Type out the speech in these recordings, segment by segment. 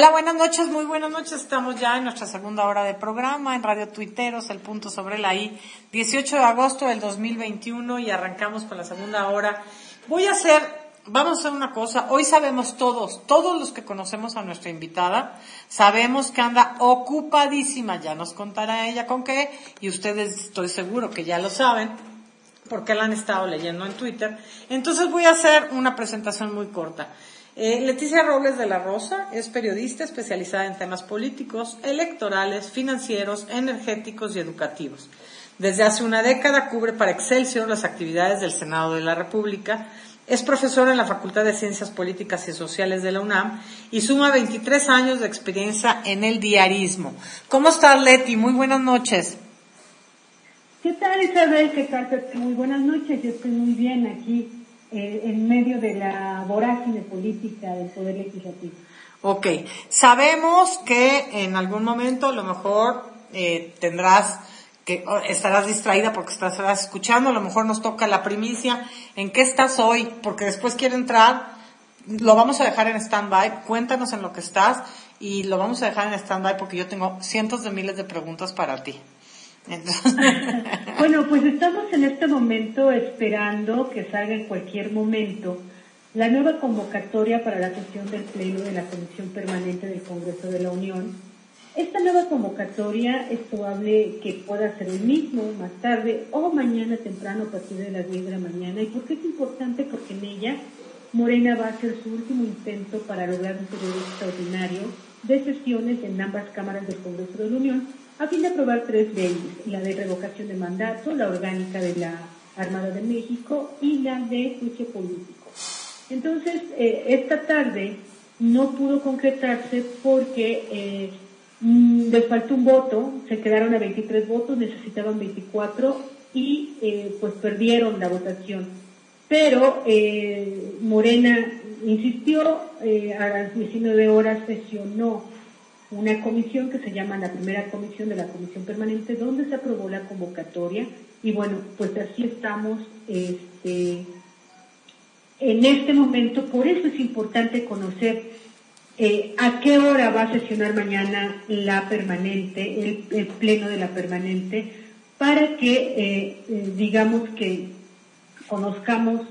Hola, buenas noches, muy buenas noches. Estamos ya en nuestra segunda hora de programa en Radio Tuiteros, el punto sobre la I, 18 de agosto del 2021 y arrancamos con la segunda hora. Voy a hacer, vamos a hacer una cosa. Hoy sabemos todos, todos los que conocemos a nuestra invitada, sabemos que anda ocupadísima. Ya nos contará ella con qué y ustedes estoy seguro que ya lo saben porque la han estado leyendo en Twitter. Entonces voy a hacer una presentación muy corta. Eh, Leticia Robles de la Rosa es periodista especializada en temas políticos, electorales, financieros, energéticos y educativos. Desde hace una década cubre para Excelsior las actividades del Senado de la República. Es profesora en la Facultad de Ciencias Políticas y Sociales de la UNAM y suma 23 años de experiencia en el diarismo. ¿Cómo estás, Leti? Muy buenas noches. ¿Qué tal, Isabel? ¿Qué tal? Muy buenas noches. Yo estoy muy bien aquí eh, en medio de la vorágine política del Poder Legislativo. Ok, sabemos que en algún momento a lo mejor eh, tendrás que estarás distraída porque estarás escuchando, a lo mejor nos toca la primicia. ¿En qué estás hoy? Porque después quiere entrar, lo vamos a dejar en stand-by, cuéntanos en lo que estás y lo vamos a dejar en stand-by porque yo tengo cientos de miles de preguntas para ti. Bueno, pues estamos en este momento esperando que salga en cualquier momento la nueva convocatoria para la sesión del Pleno de la Comisión Permanente del Congreso de la Unión. Esta nueva convocatoria es probable que pueda ser el mismo más tarde o mañana temprano a partir de las 10 de la mañana. ¿Y por qué es importante? Porque en ella Morena va a hacer su último intento para lograr un periodo extraordinario de sesiones en ambas cámaras del Congreso de la Unión a fin de aprobar tres leyes, la de revocación de mandato, la orgánica de la Armada de México y la de juicio político. Entonces, eh, esta tarde no pudo concretarse porque eh, les faltó un voto, se quedaron a 23 votos, necesitaban 24 y eh, pues perdieron la votación. Pero Morena insistió, a las 19 horas sesionó una comisión que se llama la primera comisión de la Comisión Permanente, donde se aprobó la convocatoria. Y bueno, pues así estamos este, en este momento. Por eso es importante conocer eh, a qué hora va a sesionar mañana la permanente, el, pleno de la permanente, para que eh, eh, digamos que conozcamos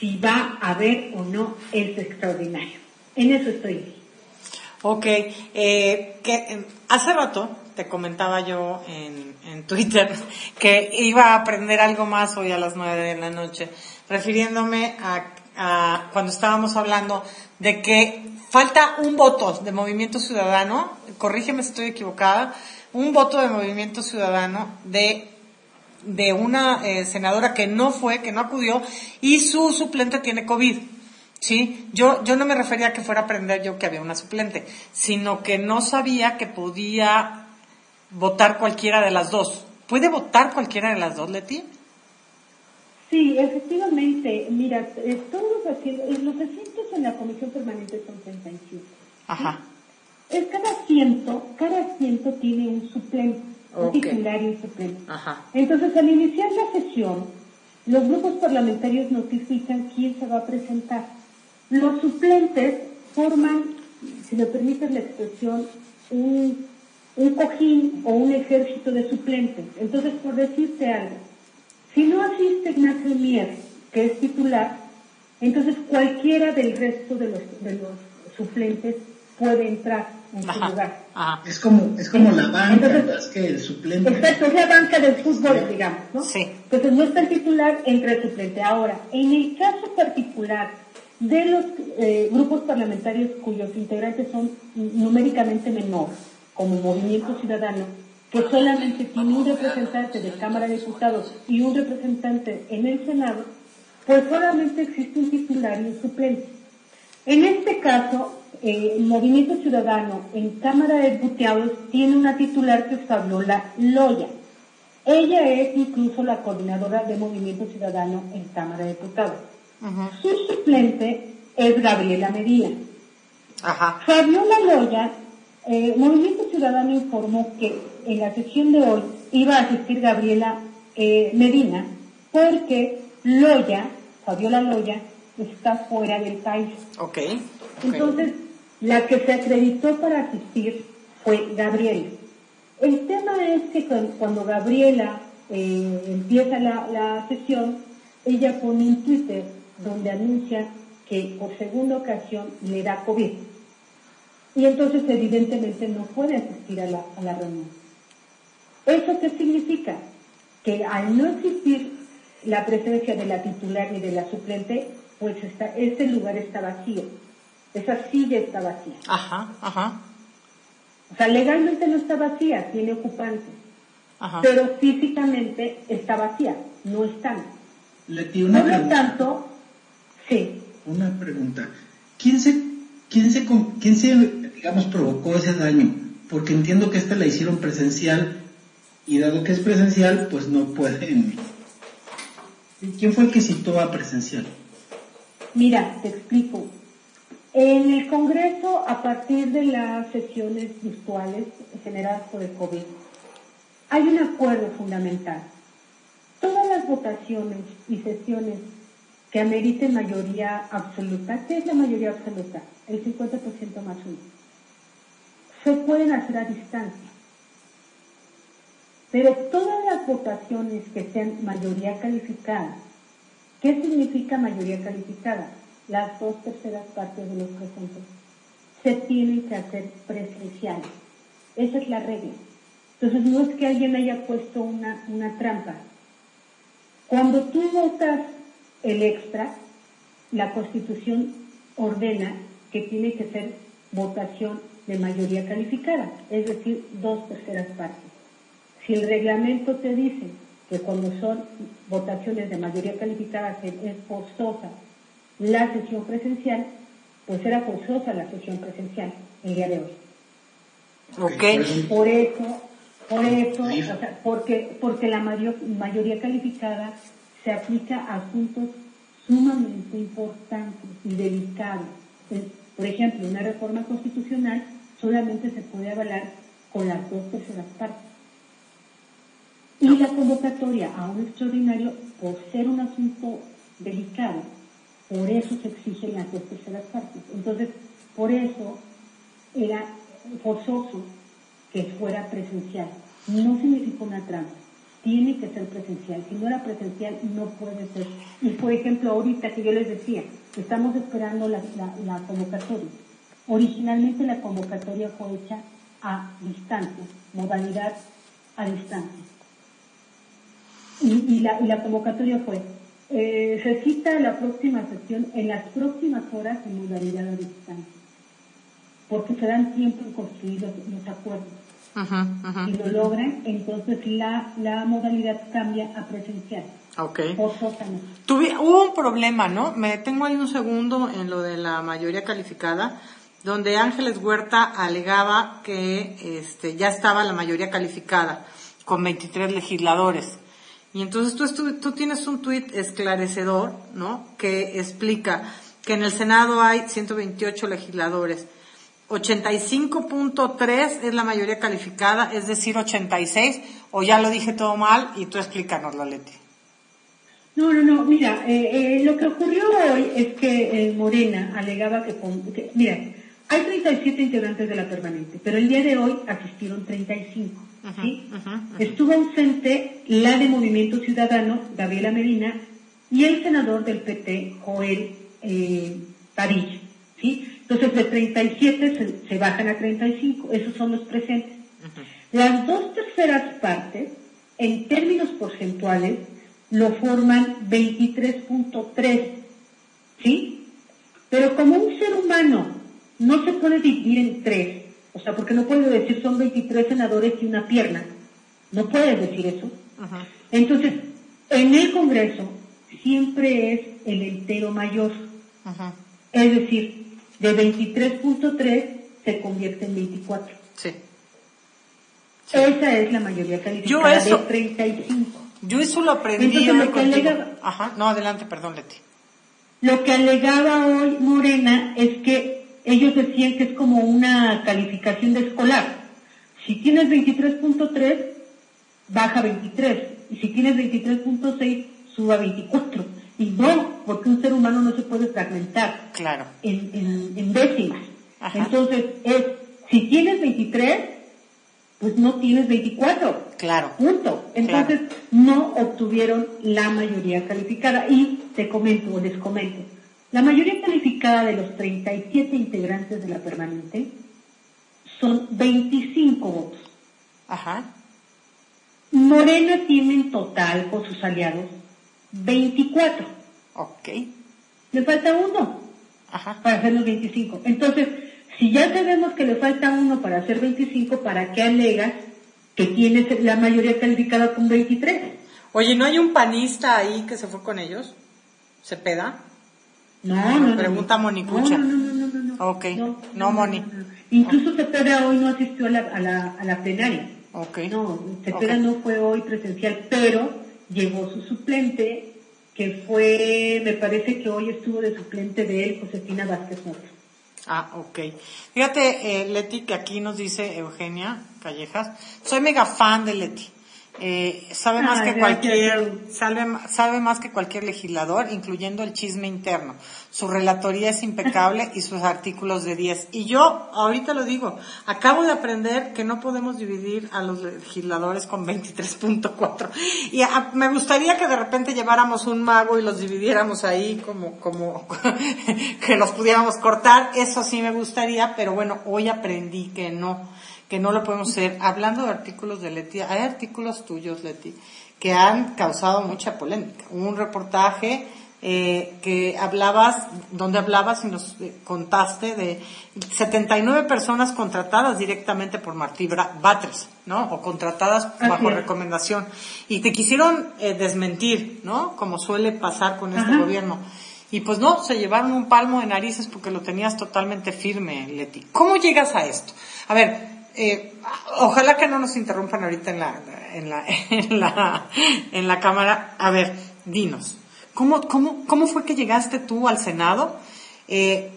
si va a haber o no ese extraordinario. En eso estoy. Ok, eh, que hace rato te comentaba yo en, Twitter que iba a aprender algo más hoy a las nueve de la noche, refiriéndome a, cuando estábamos hablando de que falta un voto de Movimiento Ciudadano, corrígeme si estoy equivocada, un voto de Movimiento Ciudadano de de una eh, senadora que no fue, que no acudió, y su suplente tiene COVID. Sí, yo, yo no me refería a que fuera a aprender yo que había una suplente, sino que no sabía que podía votar cualquiera de las dos. ¿Puede votar cualquiera de las dos, Leti? Sí, efectivamente. Mira, todos los, los asientos en la comisión permanente son 37. Ajá. Es cada asiento, cada asiento tiene un suplente, un titular y un suplente. Ajá. Entonces, al iniciar la sesión, los grupos parlamentarios notifican quién se va a presentar. Los suplentes forman, si me permiten la expresión, un, cojín o un ejército de suplentes. Entonces, por decirte algo, si no asiste Ignacio Mier, que es titular, entonces cualquiera del resto de los, de los suplentes puede entrar en su lugar. Es como, es como la banca, entonces, que el suplente. Exacto, es la banca del fútbol, digamos, ¿no? Sí. Entonces no está el titular, entra el suplente. Ahora, en el caso particular de los eh, grupos parlamentarios cuyos integrantes son numéricamente menores, como Movimiento Ciudadano, que solamente tiene un representante de Cámara de Diputados y un representante en el Senado, pues solamente existe un titular y un suplente. En este caso, eh, Movimiento Ciudadano en Cámara de Diputados tiene una titular que es Fabiola Loya. Ella es incluso la coordinadora de Movimiento Ciudadano en Cámara de Diputados. Su suplente es Gabriela Medina. Fabiola Loya, eh, Movimiento Ciudadano informó que en la sesión de hoy iba a asistir Gabriela eh, Medina porque Loya, Fabiola Loya, está fuera del país. Okay. Entonces, La que se acreditó para asistir fue Gabriela. El tema es que cuando Gabriela eh, empieza la, la sesión, ella pone un Twitter donde anuncia que por segunda ocasión le da COVID. Y entonces evidentemente no puede asistir a la, a la reunión. ¿Eso qué significa? Que al no existir la presencia de la titular y de la suplente, pues está, ese lugar está vacío. Esa silla está vacía. Ajá, ajá. O sea, legalmente no está vacía, tiene ocupantes. Ajá. Pero físicamente está vacía, no están. Una Por lo tanto, sí. Una pregunta. ¿Quién se, quién se, quién se, digamos, provocó ese daño? Porque entiendo que esta la hicieron presencial y dado que es presencial, pues no pueden. ¿Quién fue el que citó a presencial? Mira, te explico. En el Congreso, a partir de las sesiones virtuales generadas por el COVID, hay un acuerdo fundamental. Todas las votaciones y sesiones que ameriten mayoría absoluta, ¿qué es la mayoría absoluta? El 50% más uno. Se pueden hacer a distancia. Pero todas las votaciones que sean mayoría calificada, ¿qué significa mayoría calificada? Las dos terceras partes de los presentes se tienen que hacer presenciales. Esa es la regla. Entonces no es que alguien haya puesto una, una trampa. Cuando tú votas el extra, la Constitución ordena que tiene que ser votación de mayoría calificada, es decir, dos terceras partes. Si el reglamento te dice que cuando son votaciones de mayoría calificada es forzosa la sesión presencial, pues era forzosa la sesión presencial el día de hoy. Ok. Por eso, por eso, o sea, porque, porque la mayor, mayoría calificada se aplica a asuntos sumamente importantes y delicados. Por ejemplo, una reforma constitucional solamente se puede avalar con las dos terceras partes. Y la convocatoria a un extraordinario, por ser un asunto delicado, por eso se exigen las dos terceras partes. Entonces, por eso era forzoso que fuera presencial. No significa una trampa. Tiene que ser presencial. Si no era presencial, no puede ser. Y por ejemplo, ahorita que yo les decía, estamos esperando la, convocatoria. Originalmente la convocatoria fue hecha a distancia, modalidad a distancia. Y, la, convocatoria fue, eh, se cita la próxima sesión en las próximas horas en modalidad a distancia, porque se dan tiempo en construir los acuerdos. Ajá, ajá. Si lo logran, entonces la, la modalidad cambia a presencial. Ok. Tuve, hubo un problema, ¿no? Me detengo ahí un segundo en lo de la mayoría calificada, donde Ángeles Huerta alegaba que este, ya estaba la mayoría calificada, con 23 legisladores. Y entonces tú, tú, tú tienes un tuit esclarecedor, ¿no? Que explica que en el Senado hay 128 legisladores. 85.3 es la mayoría calificada, es decir, 86, o ya lo dije todo mal, y tú explícanoslo, Leti. No, no, no, mira, eh, eh, lo que ocurrió hoy es que eh, Morena alegaba que, con, que, mira, hay 37 integrantes de la permanente, pero el día de hoy asistieron 35. ¿sí? Ajá, ajá. Estuvo ausente la de Movimiento Ciudadano, Gabriela Medina, y el senador del PT, Joel eh, Padilla. ¿sí? Entonces de 37 se, se, bajan a 35, esos son los presentes. Las dos terceras partes, en términos porcentuales, lo forman 23.3, ¿sí? Pero como un ser humano no se puede dividir en tres, o sea, porque no puedes decir son 23 senadores y una pierna. No puedes decir eso. Entonces, en el Congreso siempre es el entero mayor. Es decir, de 23.3 se convierte en 24. Sí. Esa es la mayoría calificada Yo eso- de 35. Yo eso lo aprendí Entonces, lo que contigo. alega- Ajá, no, adelante, perdón, Leti. Lo que alegaba hoy Morena es que ellos decían que es como una calificación de escolar. Si tienes 23.3, baja 23. Y si tienes 23.6, suba 24. Y no, porque un ser humano no se puede fragmentar Claro. en, en, en décimas. Entonces, es, si tienes 23, pues no tienes 24. Claro. Punto. Entonces, no obtuvieron la mayoría calificada. Y te comento, o les comento, la mayoría calificada de los 37 integrantes de la permanente son 25 votos. Ajá. Morena tiene en total con sus aliados 24. Ok. Le falta uno Ajá. para hacer los 25. Entonces, si ya sabemos que le falta uno para hacer 25, ¿para qué alegas que tienes la mayoría calificada con 23? Oye, ¿no hay un panista ahí que se fue con ellos? ¿Se peda? No, no, no. Pregunta no. Monicucha. No, no, no, no, no, no. Ok. No, Moni. Incluso Cepeda hoy no asistió a la, a la, a la plenaria. Ok. No, Cepeda Ok. no fue hoy presencial, pero llegó su suplente, que fue, me parece que hoy estuvo de suplente de él, Josefina Vázquez. Ah, ok. Fíjate, eh, Leti, que aquí nos dice Eugenia Callejas, soy mega fan de Leti. Eh, sabe más Ay, que cualquier, sabe, sabe más que cualquier legislador, incluyendo el chisme interno. Su relatoría es impecable y sus artículos de 10. Y yo, ahorita lo digo, acabo de aprender que no podemos dividir a los legisladores con 23.4. Y a- me gustaría que de repente lleváramos un mago y los dividiéramos ahí como, como, que los pudiéramos cortar. Eso sí me gustaría, pero bueno, hoy aprendí que no que no lo podemos hacer. Hablando de artículos de Leti, hay artículos tuyos, Leti, que han causado mucha polémica. Un reportaje eh, que hablabas, donde hablabas y nos eh, contaste de 79 personas contratadas directamente por Martí Batres, ¿no? O contratadas Así bajo es. recomendación. Y te quisieron eh, desmentir, ¿no? Como suele pasar con este Ajá. gobierno. Y pues no, se llevaron un palmo de narices porque lo tenías totalmente firme, Leti. ¿Cómo llegas a esto? A ver, eh, ojalá que no nos interrumpan ahorita en la, en la, en la, en la cámara. A ver, dinos, ¿cómo, cómo, cómo fue que llegaste tú al Senado? Eh,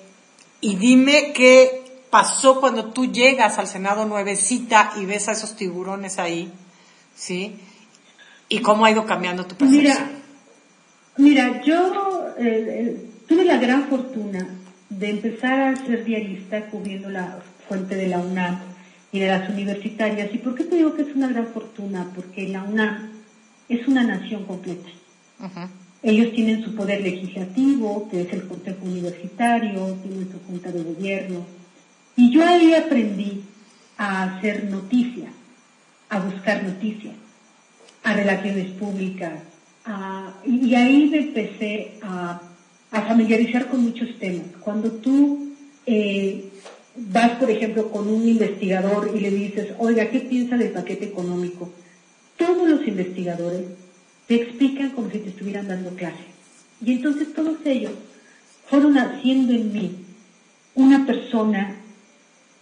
y dime qué pasó cuando tú llegas al Senado nuevecita y ves a esos tiburones ahí, ¿sí? Y cómo ha ido cambiando tu percepción. Mira, yo eh, eh, tuve la gran fortuna de empezar a ser diarista cubriendo la fuente de la UNAM y de las universitarias. ¿Y por qué te digo que es una gran fortuna? Porque la UNAM es una nación completa. Ellos tienen su poder legislativo, que es el Consejo Universitario, tienen su Junta de Gobierno. Y yo ahí aprendí a hacer noticia, a buscar noticias, a relaciones públicas. a- y, y ahí me empecé a, a familiarizar con muchos temas. Cuando tú eh, vas, por ejemplo, con un investigador y le dices, oiga, ¿qué piensa del paquete económico? Todos los investigadores te explican como si te estuvieran dando clase. Y entonces todos ellos fueron haciendo en mí una persona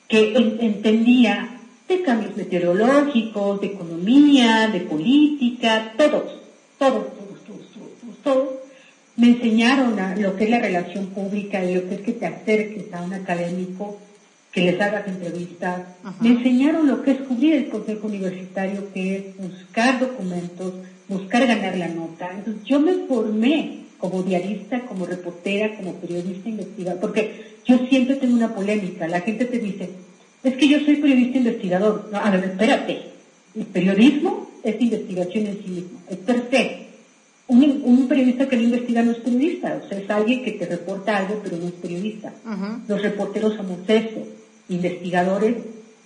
que en- entendía de cambios meteorológicos, de economía, de política, todos, todos, todos, todos, todos, todos, todos, me enseñaron a lo que es la relación pública y lo que es que te acerques a un académico, que les hagas entrevistas. Me enseñaron lo que es cubrir el consejo universitario, que es buscar documentos, buscar ganar la nota. Entonces yo me formé como diarista, como reportera, como periodista investigador, porque yo siempre tengo una polémica. La gente te dice, es que yo soy periodista investigador. No, a ver, espérate. El periodismo es investigación en sí mismo, es per se. Un, un periodista que no investiga no es periodista, o sea, es alguien que te reporta algo, pero no es periodista. Los reporteros somos eso, investigadores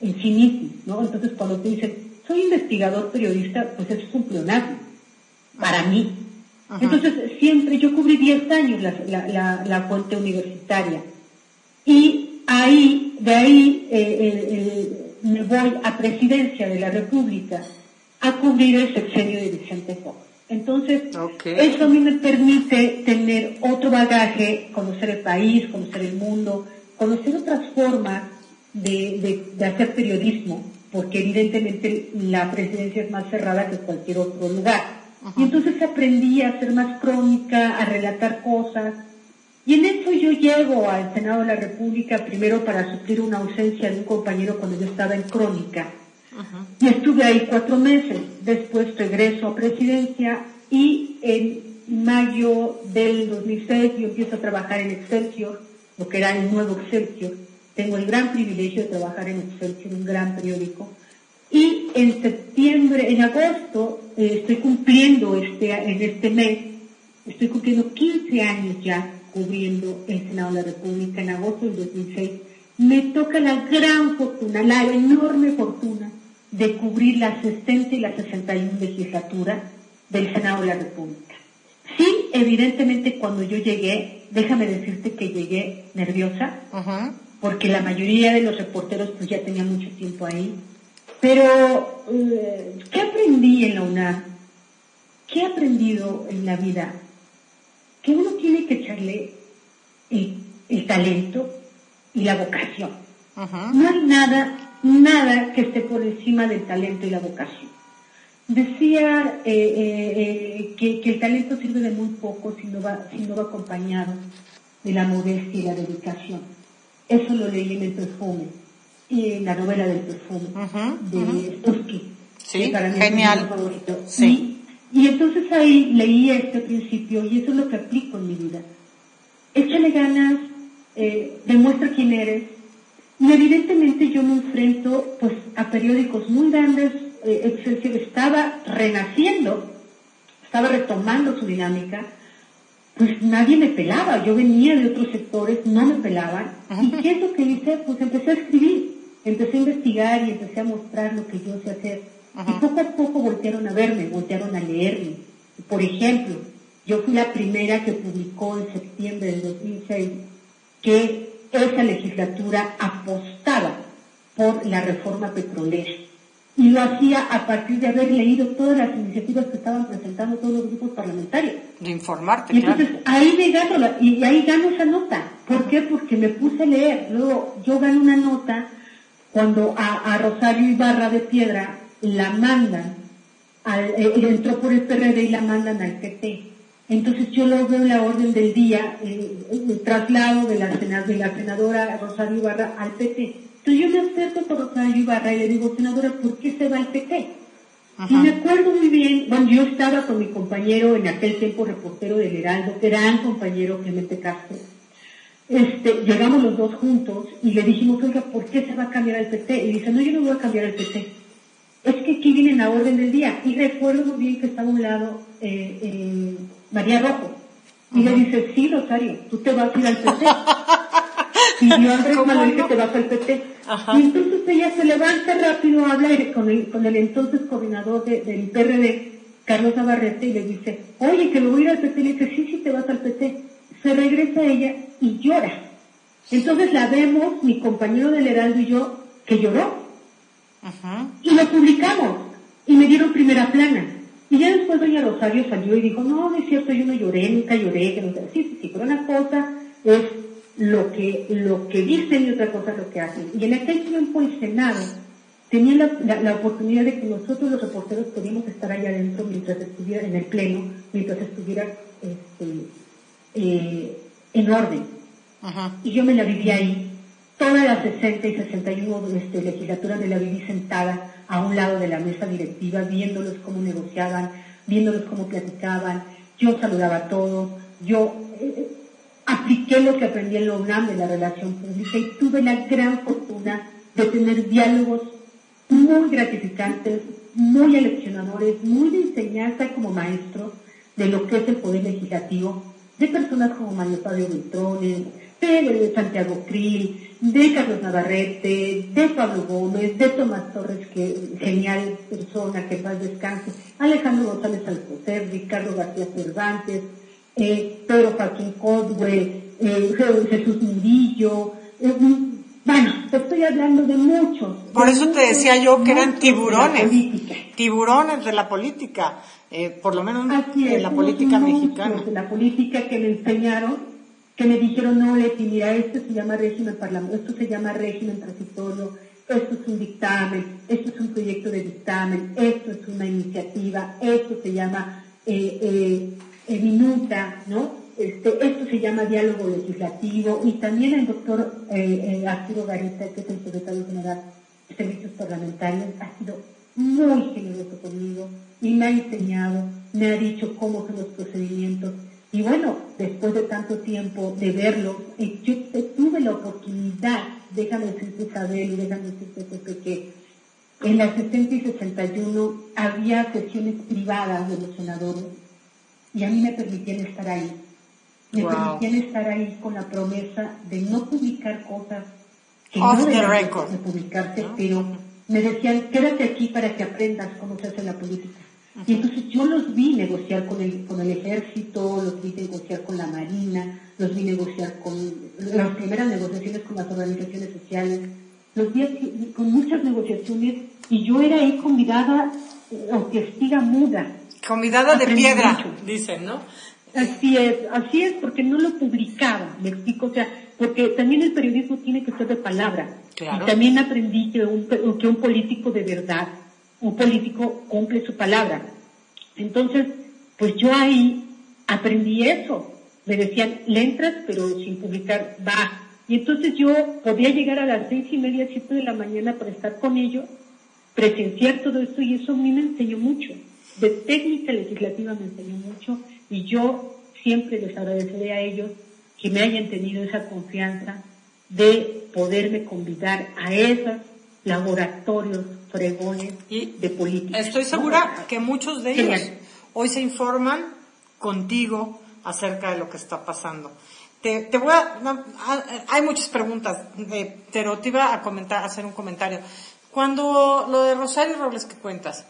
en sí mismos, ¿no? Entonces, cuando te dicen, soy investigador periodista, pues eso es un pleonasmo, para mí. Entonces, siempre, yo cubrí 10 años la, la, la, la fuente universitaria. Y ahí, de ahí, eh, el- el- me voy a presidencia de la República a cubrir el sexenio de Vicente Fox. Entonces, eso a mí me permite tener otro bagaje, conocer el país, conocer el mundo, conocer otras formas de, de- de hacer periodismo, porque evidentemente la presidencia es más cerrada que cualquier otro lugar. Y entonces aprendí a hacer más crónica, a relatar cosas. Y en eso yo llego al Senado de la República primero para suplir una ausencia de un compañero cuando yo estaba en crónica. Y estuve ahí cuatro meses. Después regreso a presidencia y en mayo del 2006 yo empiezo a trabajar en Excelsior, lo que era el nuevo Excelsior, tengo el gran privilegio de trabajar en Excelsior, un gran periódico. Y en septiembre, en agosto, eh, estoy cumpliendo este, en este mes, estoy cumpliendo 15 años ya cubriendo el Senado de la República en agosto del 2006. Me toca la gran fortuna, la enorme fortuna de cubrir la 60 y la 61 legislatura del Senado de la República. Sí, evidentemente cuando yo llegué, déjame decirte que llegué nerviosa, porque la mayoría de los reporteros pues ya tenían mucho tiempo ahí. Pero, eh, ¿qué aprendí en la UNAM? ¿Qué he aprendido en la vida? Que uno tiene que echarle el, talento y la vocación. No hay nada, nada que esté por encima del talento y la vocación. Decía eh, eh, eh, que, el talento sirve de muy poco si no, va, si no va acompañado de la modestia y la dedicación. Eso lo leí en el perfume, en la novela del perfume de Stusky. Sí, genial. Sí. Y, y entonces ahí leí este principio y eso es lo que aplico en mi vida. Échale ganas, demuestra quién eres. Y evidentemente yo me enfrento pues a periódicos muy grandes, eh, estaba renaciendo, estaba retomando su dinámica, pues nadie me pelaba. Yo venía de otros sectores, no me pelaban. ¿Y qué es lo que hice? Pues empecé a escribir, empecé a investigar y empecé a mostrar lo que yo sé hacer. Y poco a poco voltearon a verme, voltearon a leerme. Por ejemplo, yo fui la primera que publicó en septiembre del 2006 que esa legislatura apostaba por la reforma petrolera y lo hacía a partir de haber leído todas las iniciativas que estaban presentando todos los grupos parlamentarios. De informarte, y entonces ahí me gano y ahí gano esa nota. ¿Por qué? Porque me puse a leer. Luego yo gano una nota cuando a, Rosario Ibarra de Piedra la mandan, al, eh, entró por el PRD y la mandan al PT. Entonces yo lo veo la orden del día, el, traslado de la, de la senadora Rosario Ibarra al PT entonces yo me acerco por Rosario Ibarra y le digo, senadora, ¿por qué se va el PT? Y me acuerdo muy bien, bueno, yo estaba con mi compañero en aquel tiempo reportero del Heraldo, gran compañero Clemente Castro. Este, llegamos los dos juntos y le dijimos, oiga, ¿por qué se va a cambiar el PT? Y dice, no, yo no voy a cambiar el PT. Es que aquí viene la orden del día. Y recuerdo muy bien que estaba a un lado eh, eh, María Rojo. Y le dice, sí, Rosario, tú te vas a ir al PT. y yo Andrés Manuel que te vas al PT. Y entonces ella se levanta rápido, habla con el, con el entonces coordinador del PRD, Carlos Navarrete, y le dice, oye, que me voy a ir al PT. Le dice, sí, sí, te vas al PT. Se regresa ella y llora. Entonces la vemos, mi compañero del Heraldo y yo, que lloró. Y lo publicamos. Y me dieron primera plana. Y ya después doña Rosario salió y dijo, no, no es cierto, yo no lloré, nunca lloré, que no sé. Sí, sí, sí, pero una cosa es lo que, lo que dicen y otra cosa lo que hacen. Y en aquel tiempo el Senado tenía la, oportunidad de que nosotros los reporteros podíamos estar allá adentro mientras estuviera en el pleno, mientras estuviera este, eh, en orden. Y yo me la viví ahí. Todas las 60 y 61 este, legislaturas me la viví sentada a un lado de la mesa directiva, viéndolos cómo negociaban, viéndolos cómo platicaban. Yo saludaba a todos. Yo eh, apliqué lo que aprendí en la UNAM de la relación pública y tuve la gran fortuna de tener diálogos muy gratificantes, muy aleccionadores, muy de enseñanza como maestro de lo que es el poder legislativo, de personas como Mario Fabio Beltrones, de Santiago Krill, de Carlos Navarrete, de Pablo Gómez, de Tomás Torres, que genial persona, que paz descanse, Alejandro González Alcocer, Ricardo García Cervantes, eh, Pedro Joaquín Codwell, eh, Jesús Murillo, eh, bueno, te estoy hablando de muchos. Por eso te decía yo que eran tiburones, tiburones de la política, eh, por lo menos de la política mexicana. De la política que me enseñaron, que me dijeron, no, Leti, mira, esto se llama régimen parlamentario, esto se llama régimen transitorio, esto es un dictamen, esto es un proyecto de dictamen, esto es una iniciativa, esto se llama eh, eh, minuta, ¿no? Este, esto se llama diálogo legislativo y también el doctor eh, eh, Arturo Garita, que es el secretario general de Servicios Parlamentarios, ha sido muy generoso conmigo y me ha enseñado, me ha dicho cómo son los procedimientos Y bueno, después de tanto tiempo de verlo, yo tuve la oportunidad, déjame decirte Isabel y déjame decirte Pepe, que en la 60 y 61 había sesiones privadas de los senadores y a mí me permitían estar ahí. Me permitían estar ahí con la promesa de no publicar cosas que no debían de publicarse, pero me decían, quédate aquí para que aprendas cómo se hace la política. Y entonces yo los vi negociar con el, con el ejército, los vi negociar con la marina, los vi negociar con las primeras negociaciones con las organizaciones sociales, los vi con muchas negociaciones y yo era ahí convidada o eh, testiga muda. Convidada de piedra, dicen, ¿no? Así es, así es, porque no lo publicaba, me explico, o sea, porque también el periodismo tiene que ser de palabra. Y también aprendí que un, que un político de verdad, un político cumple su palabra. Entonces, pues yo ahí aprendí eso. Me decían, le entras, pero sin publicar, va. Y entonces yo podía llegar a las seis y media, siete de la mañana para estar con ellos, presenciar todo esto y eso a mí me enseñó mucho. De técnica legislativa me enseñó mucho y yo siempre les agradeceré a ellos que me hayan tenido esa confianza de poderme convidar a esos laboratorios fregones de política. Estoy segura que muchos de ellos hoy se informan contigo acerca de lo que está pasando. Te, te voy a, hay muchas preguntas, eh, pero te iba a comentar, hacer un comentario. Cuando lo de Rosario Robles que cuentas,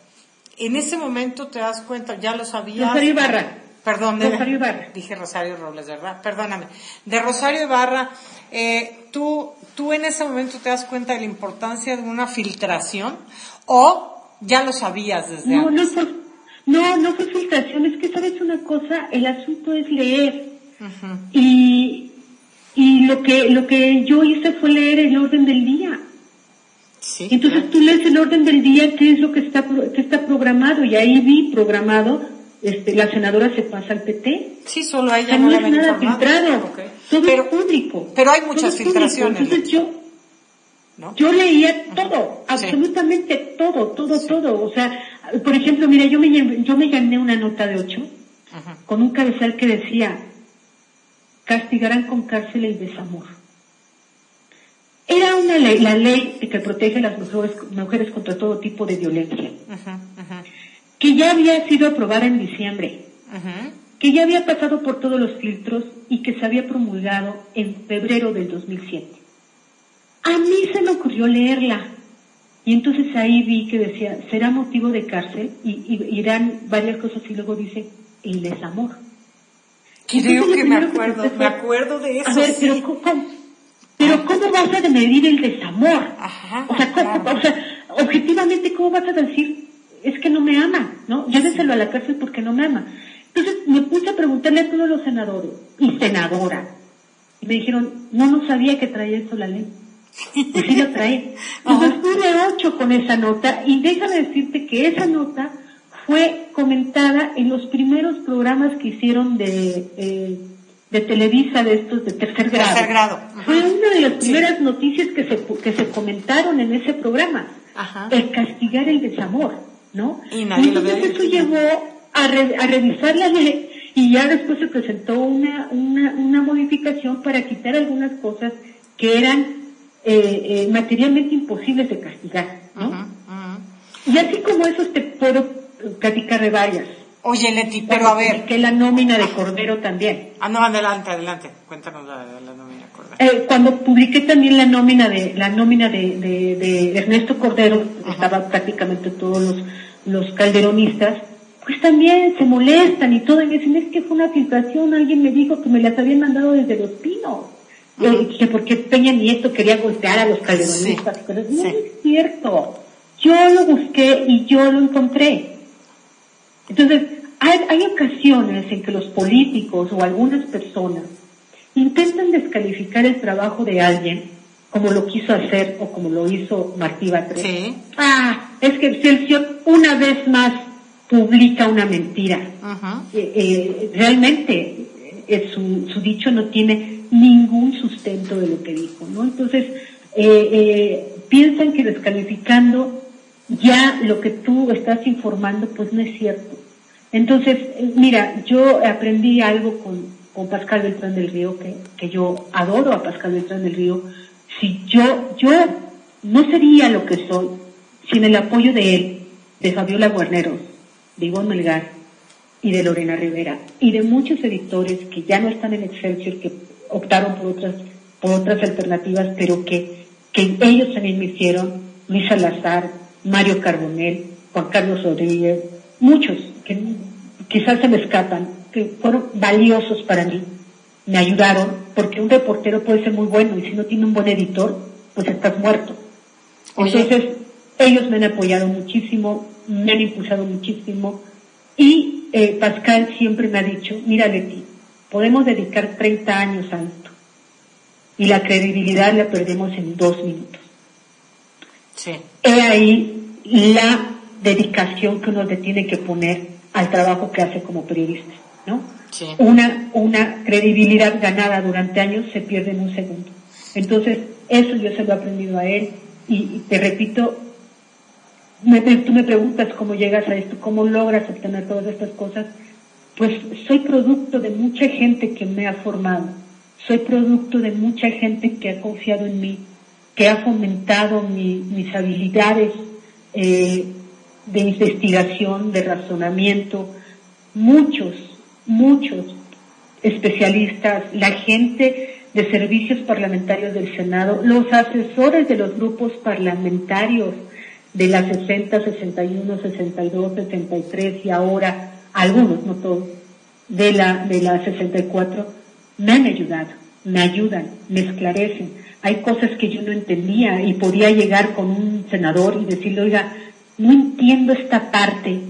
en ese momento te das cuenta, ya lo sabías. Rosario Ibarra. Perdón, de, Rosario Ibarra. Dije Rosario Robles, ¿verdad? Perdóname. De Rosario Ibarra, eh, ¿tú, ¿tú en ese momento te das cuenta de la importancia de una filtración o ya lo sabías desde no, antes? No, no, no fue filtración, es que sabes una cosa, el asunto es leer. Y, y lo que, lo que yo hice fue leer el orden del día. Sí, Entonces tú lees el orden del día, qué es lo que está, que está programado, y ahí vi programado este, la senadora se pasa al PT. Sí, solo a ella no, no es nada filtrado, todo pero, es público. Pero hay muchas filtraciones. Entonces yo, yo leía todo, absolutamente todo, todo, todo. O sea, por ejemplo, mira, yo me, yo me gané una nota de ocho con un cabezal que decía, castigarán con cárcel el desamor. Era una ley, la ley que protege a las mujeres, mujeres contra todo tipo de violencia. Que ya había sido aprobada en diciembre, que ya había pasado por todos los filtros y que se había promulgado en febrero del 2007. A mí se me ocurrió leerla. Y entonces ahí vi que decía, será motivo de cárcel y, irán varias cosas y luego dice, el desamor. Creo que me acuerdo, me acuerdo de eso. A ver, pero, ¿cómo, pero ¿cómo vas a medir el desamor? o, sea, o sea, objetivamente, ¿cómo vas a decir es que no me ama, ¿no? Lléveselo a la cárcel porque no me ama. Entonces me puse a preguntarle a todos los senadores y senadora. Y me dijeron, no, no sabía que traía eso la ley. Y sí lo trae. Entonces tuve ocho con esa nota y déjame decirte que esa nota fue comentada en los primeros programas que hicieron de, eh, de Televisa de estos de tercer grado. Tercer grado. Fue una de las primeras noticias que se, que se comentaron en ese programa. Ajá. El castigar el desamor. ¿no? Y nadie lo eso llevó a, a revisar la ley y ya después se presentó una, una, una modificación para quitar algunas cosas que eran eh, eh, materialmente imposibles de castigar, ¿no? Y así como eso te puedo platicar de varias. Oye, Leti, pero a ver. Que la nómina de Cordero también. Ah, no, adelante, adelante. Cuéntanos la, la nómina de Cordero. Eh, cuando publiqué también la nómina de, la nómina de, de, de Ernesto Cordero, estaba prácticamente todos los los calderonistas, pues también se molestan y todo, y me dicen, es que fue una filtración, alguien me dijo que me las habían mandado desde Los Pinos, eh, que porque Peña Nieto quería golpear a los calderonistas, pero no es cierto, yo lo busqué y yo lo encontré. Entonces, hay, hay ocasiones en que los políticos o algunas personas intentan descalificar el trabajo de alguien como lo quiso hacer o como lo hizo Martí Batres. Sí. Ah, es que Excelsior una vez más publica una mentira. Eh, eh, realmente eh, su, su, dicho no tiene ningún sustento de lo que dijo, ¿no? Entonces, piensan que descalificando ya lo que tú estás informando, pues no es cierto. Entonces, mira, yo aprendí algo con, con Pascal Beltrán del Río, que, que yo adoro a Pascal Beltrán del Río. Si yo, yo no sería lo que soy sin el apoyo de él, de Fabiola Guarneros, de Ivonne Melgar y de Lorena Rivera y de muchos editores que ya no están en Excelsior, que optaron por otras, por otras alternativas, pero que, que ellos también me hicieron, Luis Salazar, Mario Carbonell, Juan Carlos Rodríguez, muchos quizás se me escapan, que fueron valiosos para mí, me ayudaron, porque un reportero puede ser muy bueno y si no tiene un buen editor, pues estás muerto. Entonces, ellos me han apoyado muchísimo, me han impulsado muchísimo y eh, Pascal siempre me ha dicho, mira Leti, podemos dedicar 30 años a esto y la credibilidad la perdemos en dos minutos. Sí. He ahí la dedicación que uno le tiene que poner al trabajo que hace como periodista, ¿no? Sí. Una, una credibilidad ganada durante años se pierde en un segundo. Entonces, eso yo se lo he aprendido a él y, y te repito, me, tú me preguntas cómo llegas a esto, cómo logras obtener todas estas cosas. Pues soy producto de mucha gente que me ha formado, soy producto de mucha gente que ha confiado en mí, que ha fomentado mi, mis habilidades eh, de investigación, de razonamiento. Muchos, muchos especialistas, la gente de servicios parlamentarios del Senado, los asesores de los grupos parlamentarios, de la 60, 61, 62, 63 y ahora algunos, no todos, de la, de la 64, me han ayudado, me ayudan, me esclarecen. Hay cosas que yo no entendía y podía llegar con un senador y decirle, oiga, no entiendo esta parte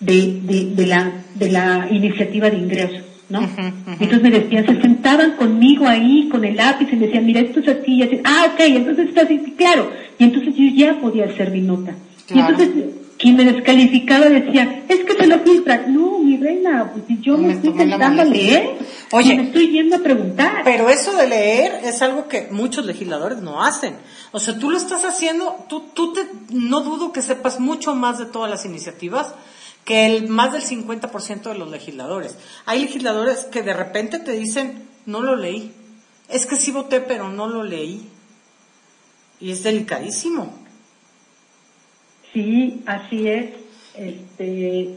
de, de, de la, de la iniciativa de ingresos. ¿no? Uh -huh, uh -huh. Entonces me decían, se sentaban conmigo ahí con el lápiz y me decían, mira, esto es así, y así, ah, ok, entonces está así, claro. Y entonces yo ya podía hacer mi nota. Claro. Y entonces quien me descalificaba decía, es que se lo filtra. No, mi reina, pues si yo me, me estoy sentando a leer, Oye, me estoy yendo a preguntar. Pero eso de leer es algo que muchos legisladores no hacen. O sea, tú lo estás haciendo, tú, tú te, no dudo que sepas mucho más de todas las iniciativas, que el más del 50% de los legisladores. Hay legisladores que de repente te dicen, no lo leí. Es que sí voté, pero no lo leí. Y es delicadísimo. Sí, así es. Este,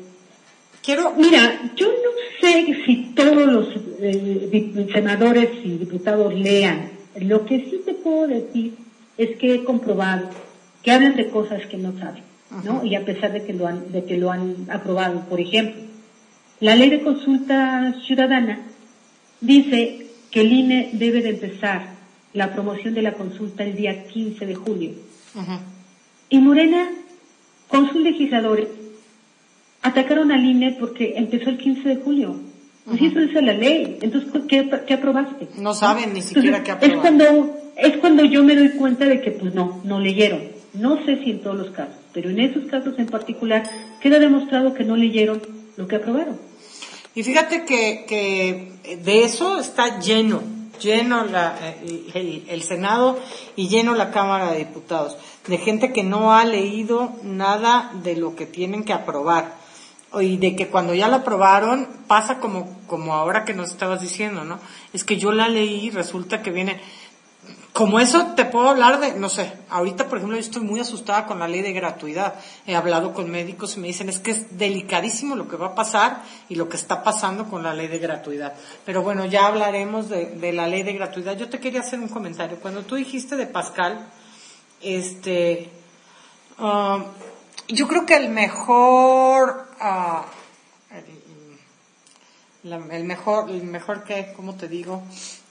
Quiero. Mira, yo no sé si todos los eh, senadores y diputados lean. Lo que sí te puedo decir es que he comprobado que hablan de cosas que no saben. ¿no? Y a pesar de que lo han, de que lo han aprobado, por ejemplo, la ley de consulta ciudadana dice que el INE debe de empezar la promoción de la consulta el día 15 de julio. Ajá. Y Morena, con sus legisladores, atacaron al INE porque empezó el 15 de julio. Pues eso dice la ley. Entonces, ¿qué, qué aprobaste? No saben ni siquiera qué aprobaron. Es cuando, es cuando yo me doy cuenta de que, pues no, no leyeron. No sé si en todos los casos, pero en esos casos en particular queda demostrado que no leyeron lo que aprobaron. Y fíjate que, que de eso está lleno, lleno la, el, el, Senado y lleno la Cámara de Diputados, de gente que no ha leído nada de lo que tienen que aprobar. Y de que cuando ya la aprobaron, pasa como, como ahora que nos estabas diciendo, ¿no? Es que yo la leí y resulta que viene, como eso te puedo hablar de, no sé, ahorita por ejemplo yo estoy muy asustada con la ley de gratuidad. He hablado con médicos y me dicen es que es delicadísimo lo que va a pasar y lo que está pasando con la ley de gratuidad. Pero bueno, ya hablaremos de, de la ley de gratuidad. Yo te quería hacer un comentario. Cuando tú dijiste de Pascal, este, uh, yo creo que el mejor, el, el, mejor, el mejor que, ¿cómo te digo?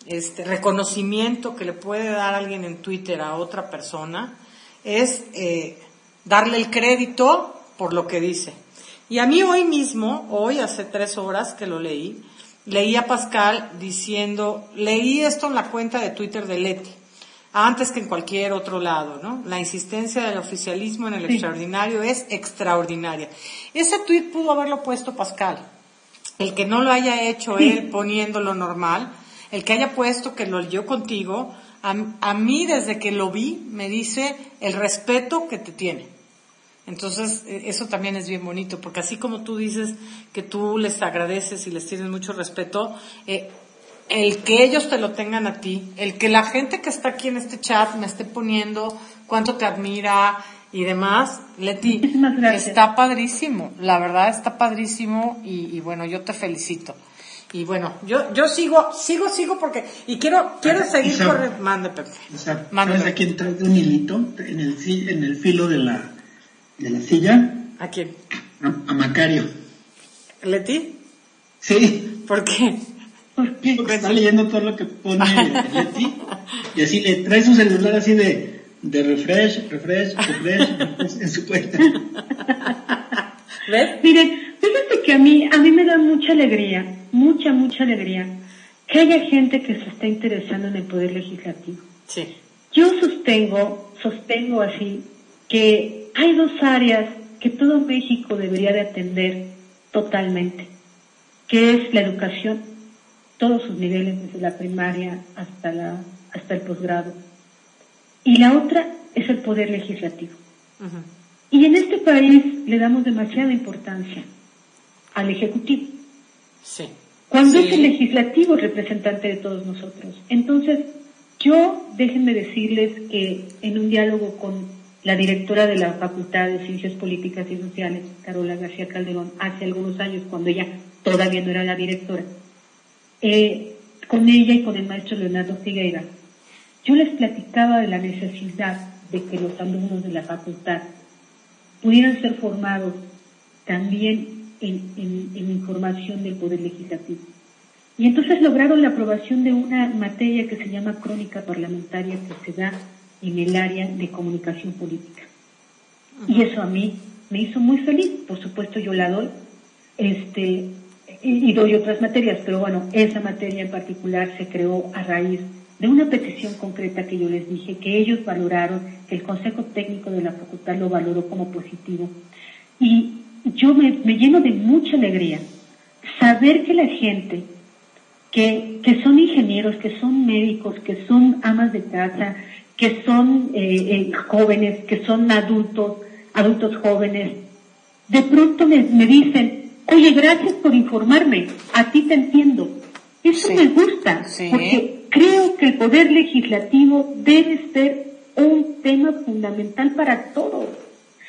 este reconocimiento que le puede dar alguien en Twitter a otra persona es eh, darle el crédito por lo que dice. Y a mí hoy mismo, hoy hace tres horas que lo leí, leí a Pascal diciendo, leí esto en la cuenta de Twitter de Leti, antes que en cualquier otro lado, ¿no? La insistencia del oficialismo en el sí. extraordinario es extraordinaria. Ese tweet pudo haberlo puesto Pascal. El que no lo haya hecho sí. él poniéndolo normal, el que haya puesto que lo leyó contigo, a, a, mí desde que lo vi me dice el respeto que te tiene. Entonces, e, eso también es bien bonito, porque así como tú dices que tú les agradeces y les tienes mucho respeto, eh, el que ellos te lo tengan a ti, el que la gente que está aquí en este chat me esté poniendo cuánto te admira y demás, Leti, está padrísimo, la verdad está padrísimo y, bueno, yo te felicito. Y bueno, yo, yo sigo, sigo, sigo porque, y quiero, quiero seguir corriendo. Mande, Pepe. ¿Sabes a quién un hilito en el, en el filo de la, de la silla? ¿A quién? A, a Macario. ¿Leti? Sí. ¿Por qué? Porque está leyendo todo lo que pone Leti y así le trae su celular así de, de refresh, refresh, refresh, en su cuenta. ¿Ves? Miren, fíjate que a mí, a mí me da mucha alegría, mucha, mucha alegría que haya gente que se está interesando en el poder legislativo. Sí. Yo sostengo, sostengo así, que hay dos áreas que todo México debería de atender totalmente, que es la educación todos sus niveles, desde la primaria hasta, la, hasta el posgrado. Y la otra es el poder legislativo. Y en este país le damos demasiada importancia al Ejecutivo. Sí. Cuando es el legislativo representante de todos nosotros. Entonces, yo déjenme decirles que en un diálogo con la directora de la Facultad de Ciencias Políticas y Sociales, Carola García Calderón, hace algunos años, cuando ella todavía no era la directora, eh, con ella y con el maestro Leonardo Figueira, yo les platicaba de la necesidad de que los alumnos de la facultad pudieran ser formados también en, información del Poder Legislativo. Y entonces lograron la aprobación de una materia que se llama crónica parlamentaria que se da en el área de comunicación política. Y eso a mí me hizo muy feliz, por supuesto yo la doy. Este, y, doy otras materias, pero bueno, esa materia en particular se creó a raíz de una petición concreta que yo les dije, que ellos valoraron, el Consejo Técnico de la Facultad lo valoró como positivo. Y yo me, lleno de mucha alegría saber que la gente que, que, son ingenieros, que son médicos, que son amas de casa, que son eh, eh, jóvenes, que son adultos, adultos jóvenes, de pronto me, me dicen, Oye, gracias por informarme. A ti te entiendo. Eso me gusta, porque creo que el poder legislativo debe ser un tema fundamental para todos.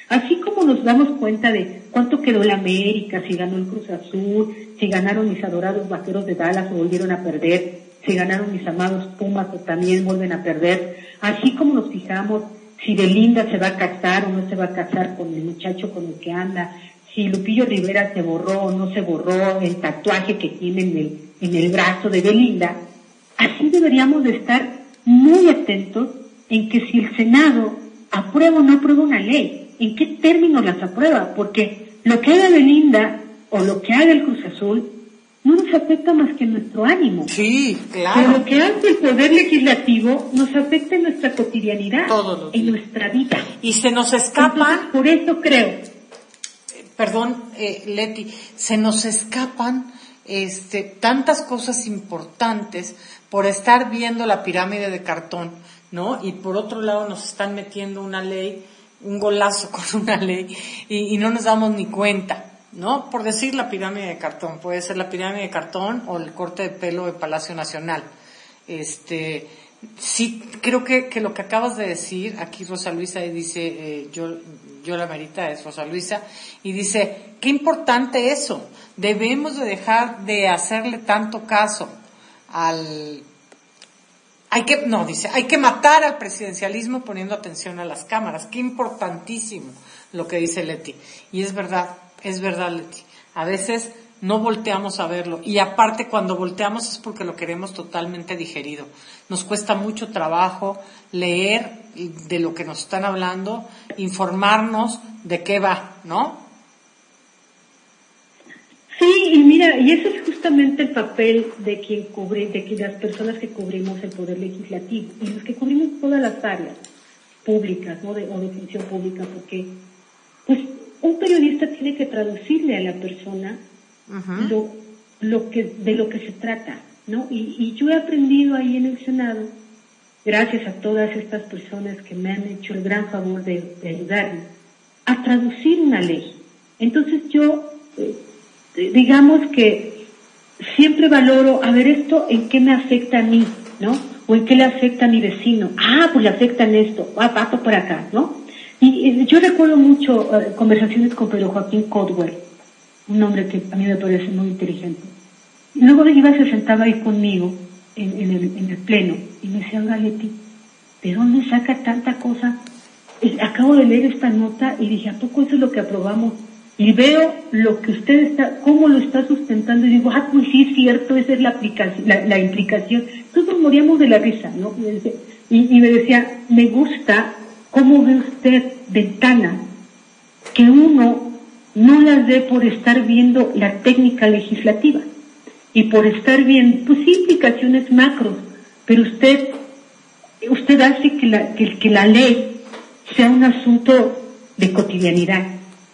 Así como nos damos cuenta de cuánto quedó la América, si ganó el Cruz Azul, si ganaron mis adorados vaqueros de Dallas o volvieron a perder, si ganaron mis amados Pumas o también vuelven a perder, así como nos fijamos si Belinda se va a casar o no se va a casar con el muchacho con el que anda, si Lupillo Rivera se borró o no se borró el tatuaje que tiene en el, en el brazo de Belinda, así deberíamos de estar muy atentos en que si el Senado aprueba o no aprueba una ley, en qué términos las aprueba, porque lo que haga Belinda o lo que haga el Cruz Azul no nos afecta más que nuestro ánimo. Sí, claro. Pero lo que hace el Poder Legislativo nos afecta en nuestra cotidianidad, en nuestra vida. Y se nos escapa. por eso creo perdón, eh, Leti, se nos escapan este, tantas cosas importantes por estar viendo la pirámide de cartón, ¿no? Y por otro lado nos están metiendo una ley, un golazo con una ley, y, no nos damos ni cuenta, ¿no? Por decir la pirámide de cartón, puede ser la pirámide de cartón o el corte de pelo de Palacio Nacional. Este, Sí, creo que, que, lo que acabas de decir, aquí Rosa Luisa dice, eh, yo, yo la merita es Rosa Luisa, y dice, qué importante eso, debemos de dejar de hacerle tanto caso al, hay que, no, dice, hay que matar al presidencialismo poniendo atención a las cámaras, qué importantísimo lo que dice Leti, y es verdad, es verdad Leti, a veces no volteamos a verlo. Y aparte, cuando volteamos es porque lo queremos totalmente digerido. Nos cuesta mucho trabajo leer de lo que nos están hablando, informarnos de qué va, ¿no? Sí, y mira, y ese es justamente el papel de quien cubre, de que las personas que cubrimos el poder legislativo y los que cubrimos todas las áreas públicas, ¿no? De, o de función pública, porque pues un periodista tiene que traducirle a la persona lo, lo que, de lo que se trata, ¿no? Y, y yo he aprendido ahí en el Senado, gracias a todas estas personas que me han hecho el gran favor de, ayudarme, a traducir una ley. Entonces yo, eh, digamos que siempre valoro, a ver esto, ¿en qué me afecta a mí? ¿No? ¿O en qué le afecta a mi vecino? Ah, pues le afecta en esto, ah, por acá, ¿no? Y, yo recuerdo mucho eh, conversaciones con Pedro Joaquín Codwell, un hombre que a mí me parece muy inteligente. Y luego iba, se sentaba ahí conmigo en, el, en el pleno y me decía, Galetti, ¿de dónde saca tanta cosa? acabo de leer esta nota y dije, ¿a poco eso es lo que aprobamos? Y veo lo que usted está, cómo lo está sustentando y digo, ah, pues sí es cierto, esa es la aplicación, la, implicación. Todos moríamos de la risa, ¿no? Y, y me decía, me gusta cómo ve usted ventana que uno no las ve por estar viendo la técnica legislativa y por estar viendo, pues sí, implicaciones macros, pero usted, usted hace que la, que la ley sea un asunto de cotidianidad.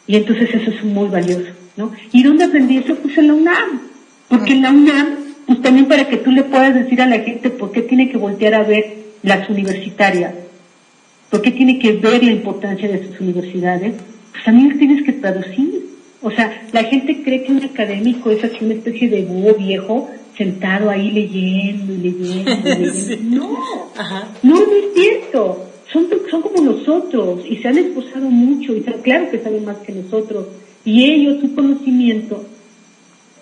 Y entonces eso es muy valioso, ¿no? ¿Y dónde aprendí eso? Pues en la UNAM. Porque en la UNAM, pues también para que tú le puedas decir a la gente por qué tiene que voltear a ver las universitarias, por qué tiene que ver la importancia de sus universidades, pues también tienes que traducir. O sea, la gente cree que un académico es así una especie de búho viejo sentado ahí leyendo y leyendo. Y leyendo. No, no, no es cierto son, son como nosotros y se han esforzado mucho y claro que saben más que nosotros y ellos su conocimiento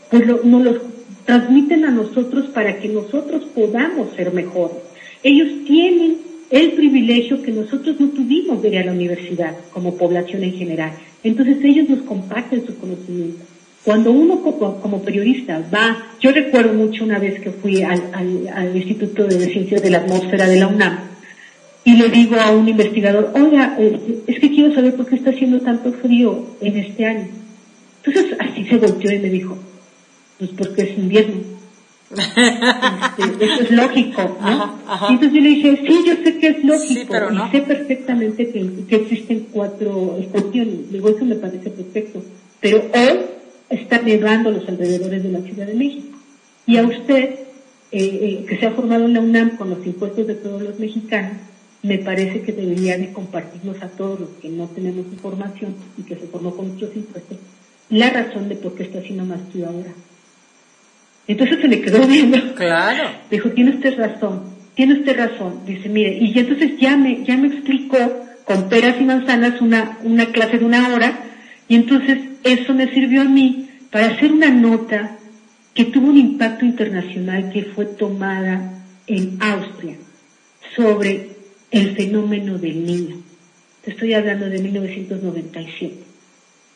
pues lo, nos lo transmiten a nosotros para que nosotros podamos ser mejores. Ellos tienen el privilegio que nosotros no tuvimos de ir a la universidad como población en general. Entonces ellos nos comparten su conocimiento. Cuando uno como, periodista va, yo recuerdo mucho una vez que fui al, al, Instituto de Ciencias de la Atmósfera de la UNAM, y le digo a un investigador, oiga, es que quiero saber por qué está haciendo tanto frío en este año. Entonces así se volteó y me dijo, pues porque es invierno. Este, eso es lógico, ¿no? Entonces yo le dije, sí, yo sé que es lógico, y sé perfectamente que, existen cuatro estaciones. Digo, eso me parece perfecto. Pero hoy está nevando los alrededores de la Ciudad de México. Y a usted, eh, eh, que se ha formado en la UNAM con los impuestos de todos los mexicanos, me parece que debería de compartirnos a todos los que no tenemos información y que se formó con muchos impuestos la razón de por qué está haciendo más que ahora. Entonces se le quedó viendo. Claro. Dijo, tiene usted razón, tiene usted razón. Dice, mire, y entonces ya me, ya me explicó con peras y manzanas una, una clase de una hora, y entonces eso me sirvió a mí para hacer una nota que tuvo un impacto internacional que fue tomada en Austria sobre el fenómeno del niño. Te estoy hablando de 1997.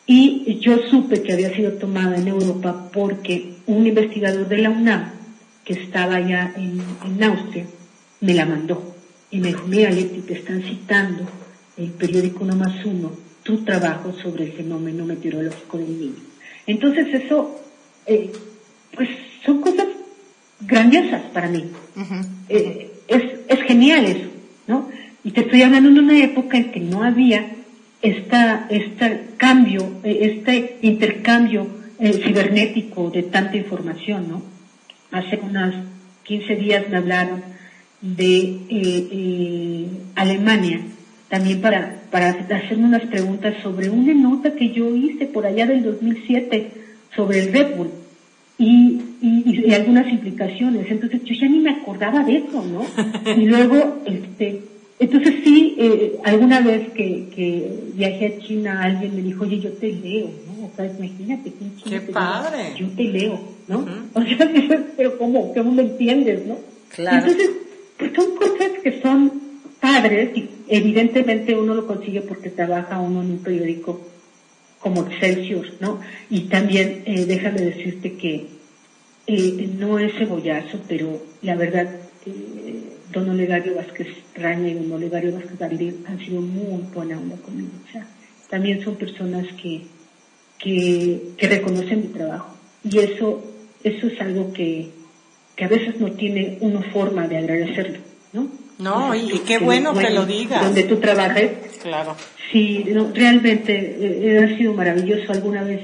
Y yo supe que había sido tomada en Europa porque un investigador de la UNAM, que estaba allá en, Austria, me la mandó. Y me dijo, mira Leti, te están citando el periódico No Más Uno, tu trabajo sobre el fenómeno meteorológico del niño. Entonces eso, eh, pues son cosas grandiosas para mí. Eh, es, es genial eso. ¿no? Y te estoy hablando de una época en que no había esta, este cambio, eh, este intercambio eh, cibernético de tanta información, ¿no? Hace unas 15 días me hablaron de eh, Alemania, también para, para hacerme unas preguntas sobre una nota que yo hice por allá del 2007 sobre el Red Bull y, y, algunas implicaciones. Entonces yo ya ni me acordaba de eso, ¿no? Y luego, este, entonces sí, eh, alguna vez que, que viajé a China, alguien me dijo, oye, yo te leo, ¿no? O sea, imagínate en China. ¡Qué padre! yo te leo, ¿no? O sea, pero ¿cómo? ¿Cómo lo entiendes, no? Claro. Entonces, pues son cosas que son padres y evidentemente uno lo consigue porque trabaja uno en un periódico como Excelsior, ¿no? Y también eh, déjame decirte que eh, no es cebollazo, pero la verdad, eh, don Olegario Vázquez Raña y don Olegario Vázquez Valdez han sido muy buena onda conmigo. O sea, también son personas que, que, que reconocen mi trabajo. Y eso, eso es algo que, que a veces no tiene una forma de agradecerlo, ¿no? No, y, qué bueno, que lo digas. Donde tú trabajes. Claro. Sí, realmente eh, ha sido maravilloso alguna vez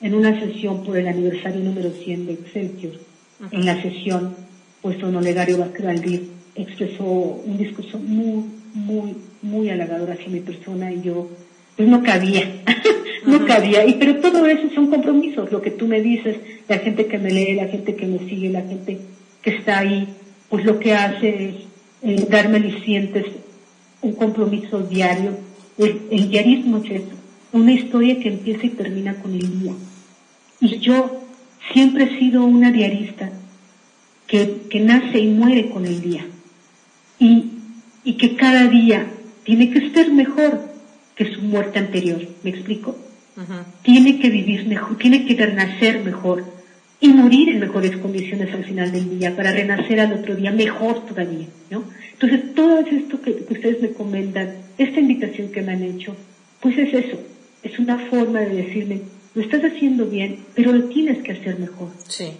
en una sesión por el aniversario número 100 de Excelsior. En la sesión, pues don Olegario Vázquez expresó un discurso muy, muy, muy halagador hacia mi persona y yo pues no cabía, no cabía. Y pero todo eso son compromisos, lo que tú me dices, la gente que me lee, la gente que me sigue, la gente que está ahí, pues lo que hace es eh, darme alicientes, un compromiso diario. El, el diarismo es una historia que empieza y termina con el día. Y yo siempre he sido una diarista que, que nace y muere con el día. Y, y que cada día tiene que ser mejor que su muerte anterior. ¿Me explico? Tiene que vivir mejor, tiene que renacer mejor y morir en mejores condiciones al final del día para renacer al otro día mejor todavía, ¿no? Entonces, todo esto que, que ustedes me comentan, esta invitación que me han hecho, pues es eso, es una forma de decirme, lo estás haciendo bien, pero lo tienes que hacer mejor. Sí.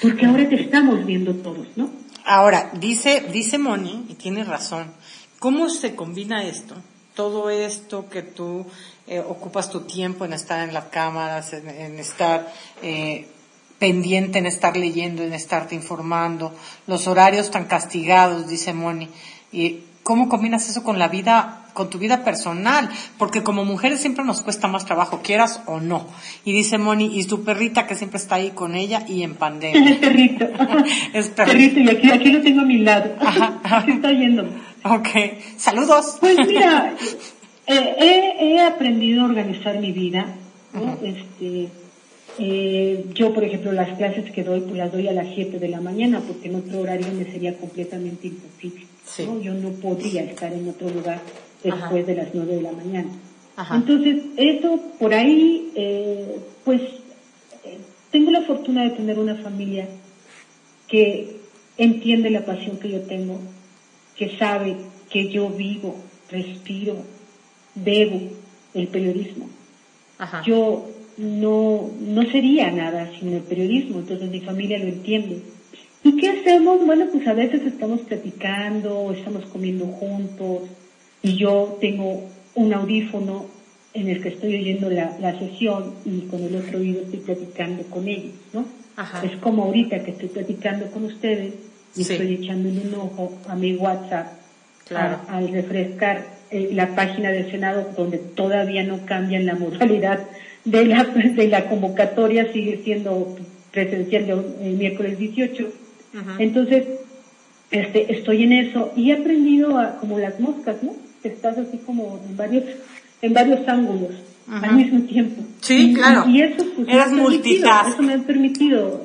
Porque ahora te estamos viendo todos, ¿no? Ahora, dice, dice Moni, y tiene razón, ¿cómo se combina esto? Todo esto que tú eh, ocupas tu tiempo en estar en las cámaras, en, estar eh, pendiente, en estar leyendo, en estarte informando, los horarios tan castigados, dice Moni, y cómo combinas eso con la vida con tu vida personal, porque como mujeres siempre nos cuesta más trabajo, quieras o no. Y dice Moni, y su perrita que siempre está ahí con ella y en pandemia. Es perrito. es perrito. y aquí, aquí lo tengo a mi lado. Ajá. está yendo. Ok. Saludos. Pues mira, eh, he, aprendido a organizar mi vida. Este, eh, yo, por ejemplo, las clases que doy, pues las doy a las 7 de la mañana, porque en otro horario me sería completamente imposible. Yo no podría estar en otro lugar después de las 9 de la mañana. Entonces, eso por ahí, eh, pues, eh, tengo la fortuna de tener una familia que entiende la pasión que yo tengo, que sabe que yo vivo, respiro, bebo el periodismo. Yo no, no sería nada sin el periodismo, entonces mi familia lo entiende. ¿Y qué hacemos? Bueno, pues a veces estamos platicando, estamos comiendo juntos, y yo tengo un audífono en el que estoy oyendo la, la sesión y con el otro oído estoy platicando con ellos, ¿no? Es como ahorita que estoy platicando con ustedes y estoy echándole un ojo a mi WhatsApp al refrescar eh, la página del Senado donde todavía no cambian la modalidad de la, de la convocatoria, sigue siendo presencial el miércoles 18. Entonces, este, estoy en eso y he aprendido a, como las moscas, ¿no? estás así como en varios, en varios ángulos al mismo tiempo. Sí, claro. Y eso, pues, Eras Eso me ha permitido.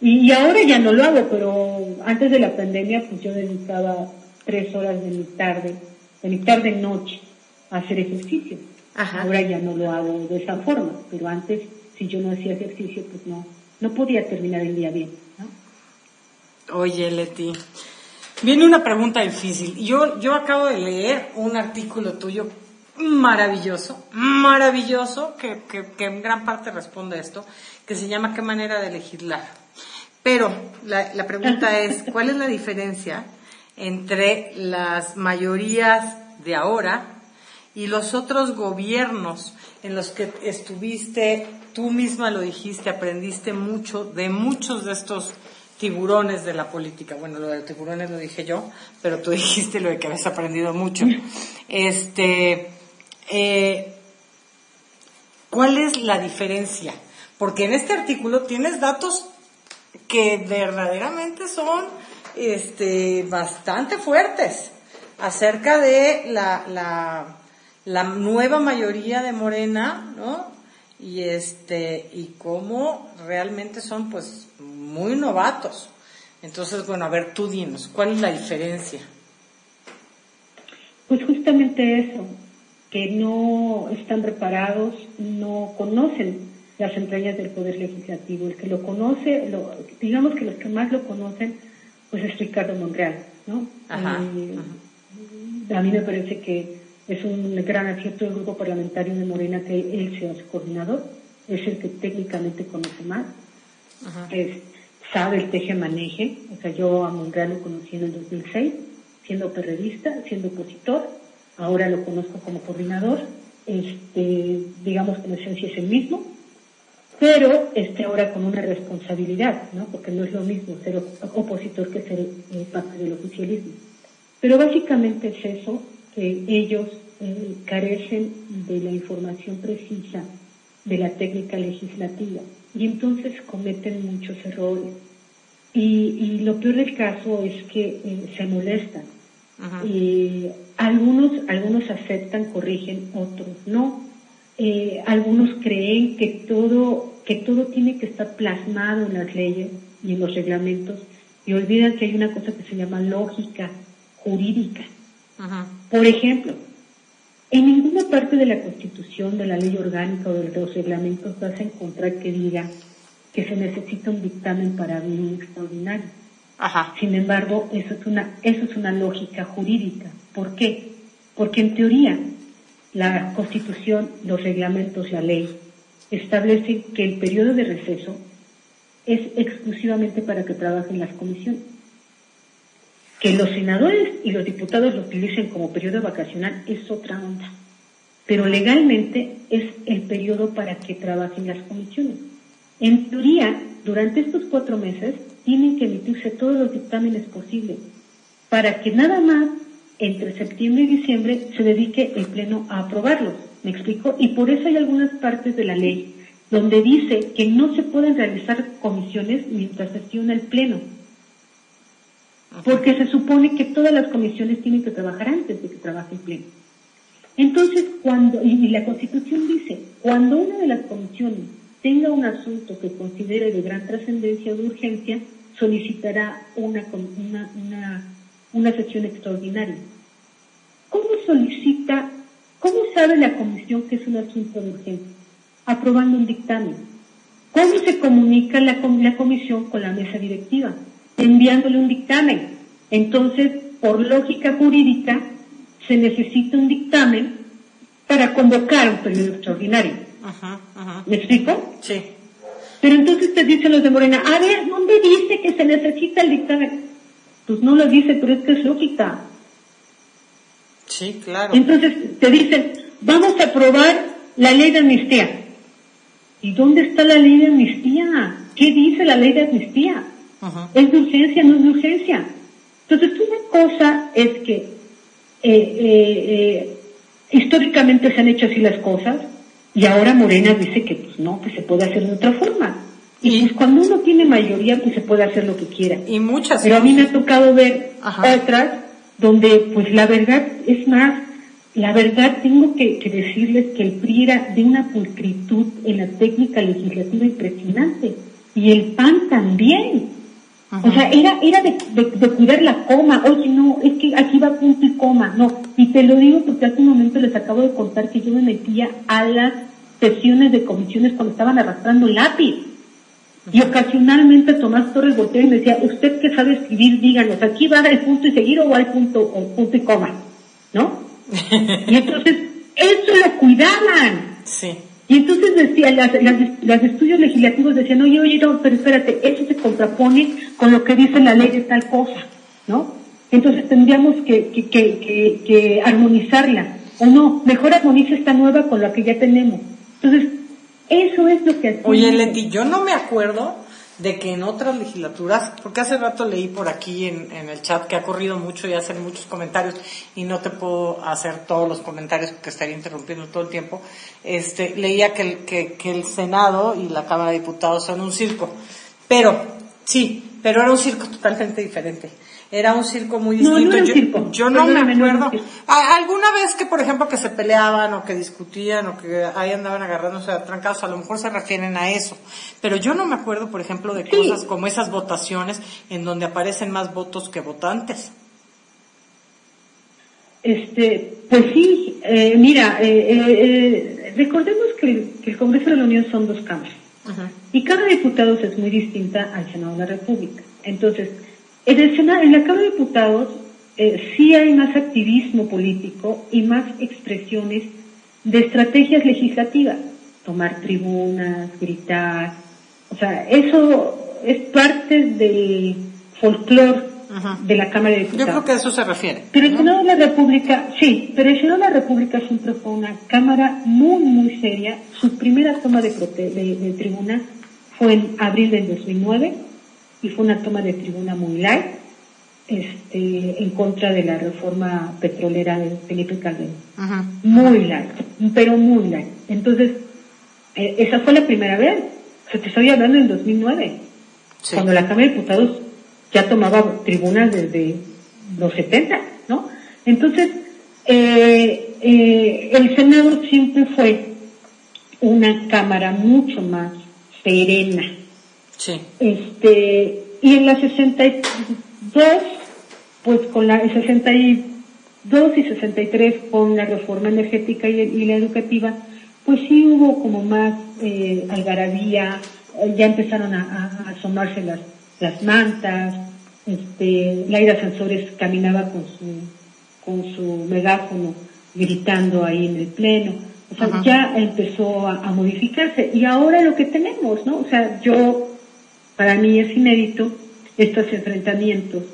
Y, ahora ya no lo hago, pero antes de la pandemia, pues yo dedicaba tres horas de mi tarde, de mi tarde noche, a hacer ejercicio. Ahora ya no lo hago de esa forma, pero antes, si yo no hacía ejercicio, pues no, no podía terminar el día bien. Oye, Leti, Viene una pregunta difícil. Yo, yo acabo de leer un artículo tuyo maravilloso, maravilloso, que, que, en gran parte responde a esto, que se llama ¿Qué manera de legislar? Pero la, la pregunta es, ¿cuál es la diferencia entre las mayorías de ahora y los otros gobiernos en los que estuviste, tú misma lo dijiste, aprendiste mucho de muchos de estos tiburones de la política. Bueno, lo de tiburones lo dije yo, pero tú dijiste lo de que habías aprendido mucho. Este, eh, ¿cuál es la diferencia? Porque en este artículo tienes datos que verdaderamente son este, bastante fuertes acerca de la, la, la nueva mayoría de Morena, ¿no? Y este, y cómo realmente son pues muy novatos. Entonces, bueno, a ver, tú dinos, ¿cuál es la diferencia? Pues justamente eso, que no están preparados, no conocen las entrañas del Poder Legislativo. El que lo conoce, lo, digamos que los que más lo conocen, pues es Ricardo Monreal, ¿no? Eh, a mí me parece que es un gran acierto del grupo parlamentario de Morena que él sea su coordinador, es el que técnicamente conoce más sabe el teje-maneje. O sea, yo a Monreal lo conocí en el 2006, siendo periodista, siendo opositor. Ahora lo conozco como coordinador. Este, digamos que en esencia es el mismo, pero este ahora con una responsabilidad, ¿no? Porque no es lo mismo ser opositor que ser eh, parte del oficialismo. Pero básicamente es eso, que ellos eh, carecen de la información precisa de la técnica legislativa y entonces cometen muchos errores. Y, lo peor del caso es que eh, se molestan. y algunos, algunos aceptan, corrigen, otros no. Eh, algunos creen que todo, que todo tiene que estar plasmado en las leyes y en los reglamentos y olvidan que hay una cosa que se llama lógica jurídica. Por ejemplo, en ninguna parte de la Constitución, de la ley orgánica o de los reglamentos vas a encontrar que diga que se necesita un dictamen para bien extraordinario. Sin embargo, eso es una, eso es una lógica jurídica. ¿Por qué? Porque en teoría la Constitución, los reglamentos, la ley establecen que el periodo de receso es exclusivamente para que trabajen las comisiones. Que los senadores y los diputados lo utilicen como periodo vacacional es otra onda. Pero legalmente es el periodo para que trabajen las comisiones. En teoría, durante estos cuatro meses tienen que emitirse todos los dictámenes posibles para que nada más entre septiembre y diciembre se dedique el Pleno a aprobarlos. ¿Me explico? Y por eso hay algunas partes de la ley donde dice que no se pueden realizar comisiones mientras sesiona el Pleno. Porque se supone que todas las comisiones tienen que trabajar antes de que trabaje el Pleno. Entonces, cuando, y la Constitución dice, cuando una de las comisiones tenga un asunto que considere de gran trascendencia o de urgencia, solicitará una, una, una, una sesión extraordinaria. ¿Cómo solicita, cómo sabe la comisión que es un asunto de urgencia? Aprobando un dictamen. ¿Cómo se comunica la, la comisión con la mesa directiva? Enviándole un dictamen. Entonces, por lógica jurídica, se necesita un dictamen para convocar un periodo extraordinario. ¿Me explico? Sí. Pero entonces te dicen los de Morena, a ver, ¿dónde dice que se necesita el dictamen? Pues no lo dice, pero es que es lógica. Sí, claro. Entonces te dicen, vamos a aprobar la ley de amnistía. ¿Y dónde está la ley de amnistía? ¿Qué dice la ley de amnistía? ¿Es de urgencia? ¿No es de urgencia? Entonces, una cosa es que eh, eh, eh, históricamente se han hecho así las cosas y ahora Morena dice que pues no, que se puede hacer de otra forma. Y, pues cuando uno tiene mayoría, pues se puede hacer lo que quiera. Y muchas. Pero a mí me ha tocado ver otras donde, pues la verdad, es más, la verdad tengo que, decirles que el PRI era de una pulcritud en la técnica legislativa impresionante. Y el PAN también. O sea, era, era de, de, cuidar la coma. Oye, no, es que aquí va punto y coma. No, y te lo digo porque hace un momento les acabo de contar que yo me metía a las sesiones de comisiones cuando estaban arrastrando lápiz. Y ocasionalmente Tomás Torres volteó y me decía, usted que sabe escribir, díganos, aquí va el punto y seguir o va el punto, o punto y coma, ¿no? y entonces, eso lo cuidaban. Sí. Y entonces decía, las, las, estudios legislativos decían, oye, oye, no, pero espérate, eso se contrapone con lo que dice la ley de tal cosa, ¿no? Entonces tendríamos que, que, que, que armonizarla. O no, mejor armoniza esta nueva con la que ya tenemos. Entonces, eso es lo que... Oye, Leti, yo no me acuerdo de que en otras legislaturas, porque hace rato leí por aquí en, el chat que ha corrido mucho y hacen muchos comentarios y no te puedo hacer todos los comentarios porque estaría interrumpiendo todo el tiempo, este, leía que el, que el Senado y la Cámara de Diputados son un circo. Pero, sí, pero era un circo totalmente diferente era un circo muy distinto. No, yo, no me acuerdo. ¿Alguna vez que, por ejemplo, que se peleaban o que discutían o que ahí andaban agarrándose a trancados, a lo mejor se refieren a eso. Pero yo no me acuerdo, por ejemplo, de cosas como esas votaciones en donde aparecen más votos que votantes. Este, pues sí, eh, mira, eh, eh, recordemos que el, Congreso de la Unión son dos cámaras. Y cada diputado es muy distinta al Senado de la República. Entonces, en, el Senado, en la Cámara de Diputados eh, sí hay más activismo político y más expresiones de estrategias legislativas, tomar tribunas, gritar, o sea, eso es parte del folclore de la Cámara de Diputados. Yo creo que a eso se refiere. Pero el Senado de la República, sí, pero el Senado de la República siempre fue una Cámara muy, muy seria. Su primera toma de, de, de tribuna fue en abril del 2009 y fue una toma de tribuna muy light. este, en contra de la reforma petrolera de Felipe Calderón. Muy largo, pero muy largo. Entonces, eh, esa fue la primera vez. O sea, te estoy hablando en 2009, cuando la Cámara de Diputados ya tomaba tribunas desde los 70, ¿no? Entonces, eh, eh, el Senado siempre fue una Cámara mucho más serena. Sí. Este, y en la 62, pues con la 62 y 63 con la reforma energética y, la educativa, pues sí hubo como más eh, algarabía, ya empezaron a, asomarse las, las mantas, este, Laira Sansores caminaba con su, con su megáfono gritando ahí en el pleno. O sea, ya empezó a, a, modificarse. Y ahora lo que tenemos, ¿no? O sea, yo, para mí es inédito estos enfrentamientos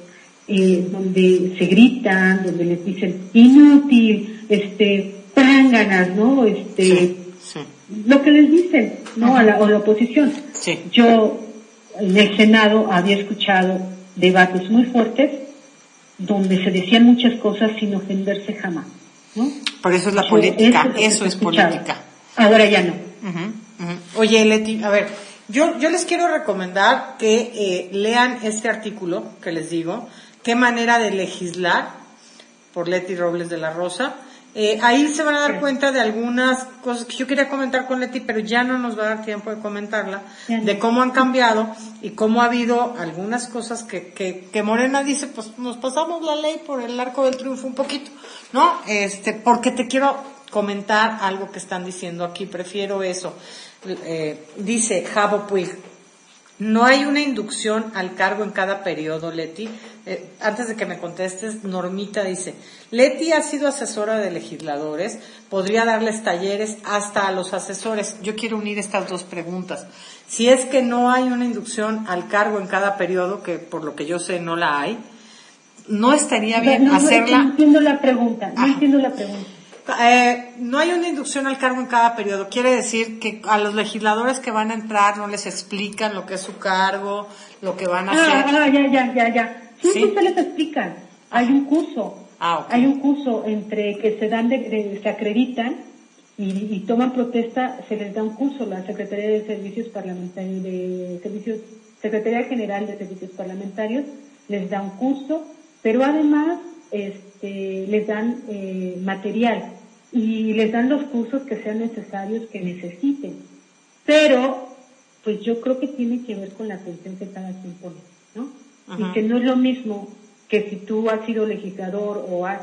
eh, donde se gritan, donde les dicen inútil, este, ganas, ¿no? Este, lo que les dicen, ¿no? A la, a la oposición. Yo en el Senado había escuchado debates muy fuertes donde se decían muchas cosas sin ofenderse jamás, ¿no? Por eso es la política, eso, es política. Ahora ya no. Oye, Leti, a ver, yo, yo les quiero recomendar que eh, lean este artículo que les digo, qué manera de legislar, por Leti Robles de la Rosa. Eh, ahí se van a dar cuenta de algunas cosas que yo quería comentar con Leti, pero ya no nos va a dar tiempo de comentarla, de cómo han cambiado y cómo ha habido algunas cosas que, que, que Morena dice, pues nos pasamos la ley por el arco del triunfo un poquito, ¿no? Este, porque te quiero comentar algo que están diciendo aquí, prefiero eso. Eh, dice Javo Puig, no hay una inducción al cargo en cada periodo, Leti. Eh, antes de que me contestes, Normita dice, Leti ha sido asesora de legisladores, podría darles talleres hasta a los asesores. Yo quiero unir estas dos preguntas. Si es que no hay una inducción al cargo en cada periodo, que por lo que yo sé no la hay, no estaría bien hacerla. No entiendo la pregunta, no entiendo la pregunta. Eh, no hay una inducción al cargo en cada periodo. Quiere decir que a los legisladores que van a entrar no les explican lo que es su cargo, lo que van a ah, hacer. Ah, ya, ya, ya, ya. Sí, ¿Sí? se les explican. Hay un curso. Ah, Hay un curso entre que se dan, de, se acreditan y, toman protesta, se les da un curso. La Secretaría de Servicios Parlamentarios, de Servicios, Secretaría General de Servicios Parlamentarios les da un curso, pero además este, les dan eh, material y les dan los cursos que sean necesarios, que necesiten. Pero, pues yo creo que tiene que ver con la atención que cada quien pone, ¿no? Y que no es lo mismo que si tú has sido legislador o has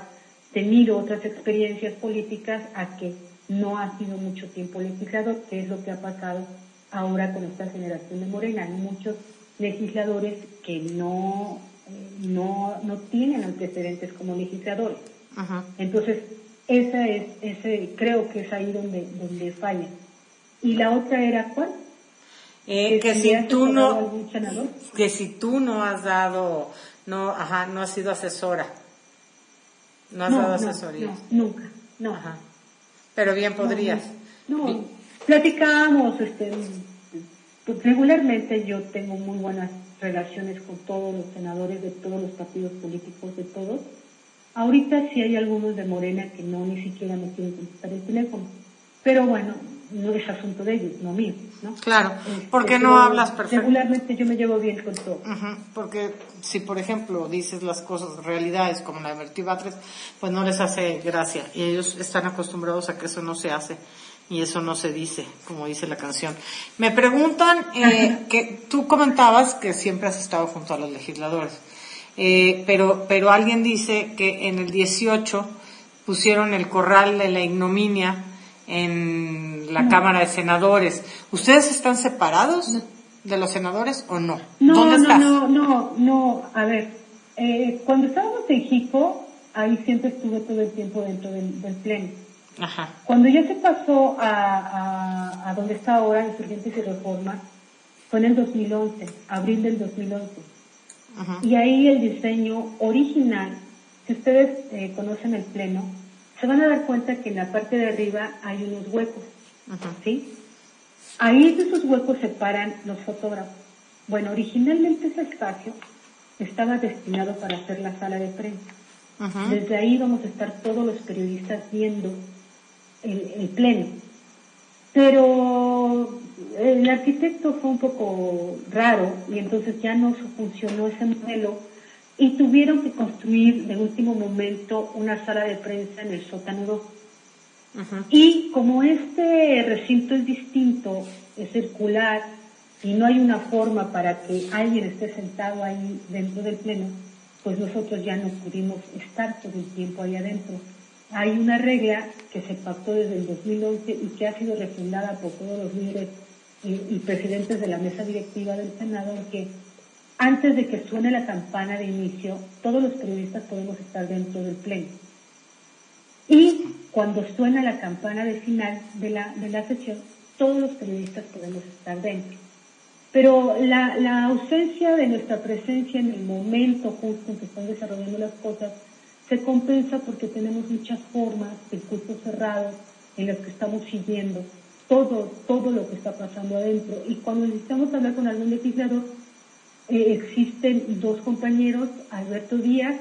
tenido otras experiencias políticas a que no has sido mucho tiempo legislador, que es lo que ha pasado ahora con esta generación de Morena. Hay muchos legisladores que no no, no tienen antecedentes como legisladores. Entonces, esa es, ese, creo que es ahí donde, donde falla. ¿Y la otra era cuál? Eh, que, si tú no, que si tú no has dado, no, ajá, no has sido asesora. No has dado asesoría. No, nunca, no. Pero bien podrías. No, platicamos, este, pues, regularmente yo tengo muy buenas relaciones con todos los senadores de todos los partidos políticos, de todos. Ahorita sí hay algunos de Morena que no ni siquiera me quieren contestar el teléfono. Pero bueno, no es asunto de ellos, no mío, ¿no? Claro, este, porque no hablas perfecto. Regularmente yo me llevo bien con todo. porque si, por ejemplo, dices las cosas, realidades como la de Batres, pues no les hace gracia y ellos están acostumbrados a que eso no se hace y eso no se dice, como dice la canción. Me preguntan eh, que tú comentabas que siempre has estado junto a los legisladores, eh, pero, pero alguien dice que en el 18 pusieron el corral de la ignominia en la Cámara de Senadores. ¿Ustedes están separados de los senadores o no? No, ¿Dónde no, estás? no, no, no, a ver, eh, cuando estábamos en Jico, ahí siempre estuve todo el tiempo dentro del, del pleno cuando ya se pasó a, a, donde está ahora, Insurgentes y Reforma, fue en el 2011, abril del 2011. Y ahí el diseño original, si ustedes eh, conocen el pleno, se van a dar cuenta que en la parte de arriba hay unos huecos, ¿sí? Ahí de esos huecos se paran los fotógrafos. Bueno, originalmente ese espacio estaba destinado para hacer la sala de prensa. Desde ahí vamos a estar todos los periodistas viendo el, pleno. Pero el arquitecto fue un poco raro y entonces ya no funcionó ese modelo y tuvieron que construir de último momento una sala de prensa en el sótano 2. Y como este recinto es distinto, es circular y no hay una forma para que alguien esté sentado ahí dentro del pleno, pues nosotros ya no pudimos estar todo el tiempo ahí adentro. Hay una regla que se pactó desde el 2011 y que ha sido refundada por todos los líderes y, presidentes de la mesa directiva del Senado, en que antes de que suene la campana de inicio, todos los periodistas podemos estar dentro del pleno. Y cuando suena la campana de final de la, de la sesión, todos los periodistas podemos estar dentro. Pero la, la, ausencia de nuestra presencia en el momento justo en que están desarrollando las cosas se compensa porque tenemos muchas formas, circuitos cerrados en los que estamos siguiendo todo, todo lo que está pasando adentro. Y cuando necesitamos hablar con algún legislador, eh, existen dos compañeros, Alberto Díaz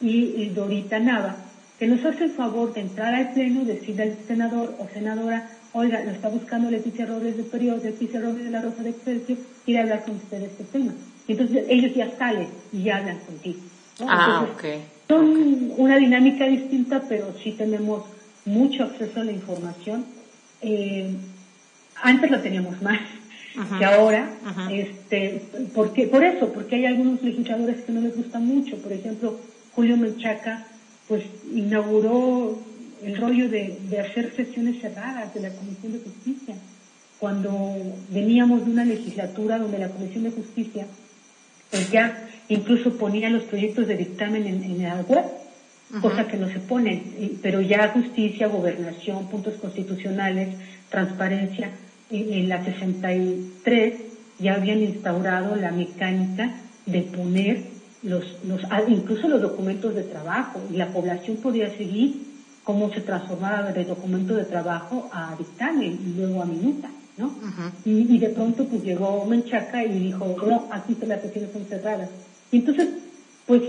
y, Dorita Nava, que nos hacen el favor de entrar al pleno, decirle al senador o senadora, oiga, lo está buscando Leticia Robles de Periodo, Leticia Robles de la Rosa de Excelsior, quiere hablar con usted de este tema. Entonces ellos ya salen y ya hablan contigo. Ah, ok. Son una dinámica distinta, pero sí tenemos mucho acceso a la información. Eh, antes lo teníamos más que ahora, este, porque, por eso, porque hay algunos legisladores que no les gusta mucho. Por ejemplo, Julio Menchaca, pues inauguró el rollo de, hacer sesiones cerradas de la Comisión de Justicia, cuando veníamos de una legislatura donde la Comisión de Justicia pues ya incluso ponía los proyectos de dictamen en, en la web, cosa que no se pone, pero ya justicia, gobernación, puntos constitucionales, transparencia, en la 63 ya habían instaurado la mecánica de poner los, los, ah, incluso los documentos de trabajo y la población podía seguir cómo se transformaba de documento de trabajo a dictamen y luego a minuta, ¿no? y, de pronto pues llegó Menchaca y dijo, no, aquí las sesiones son cerradas. Y entonces, pues,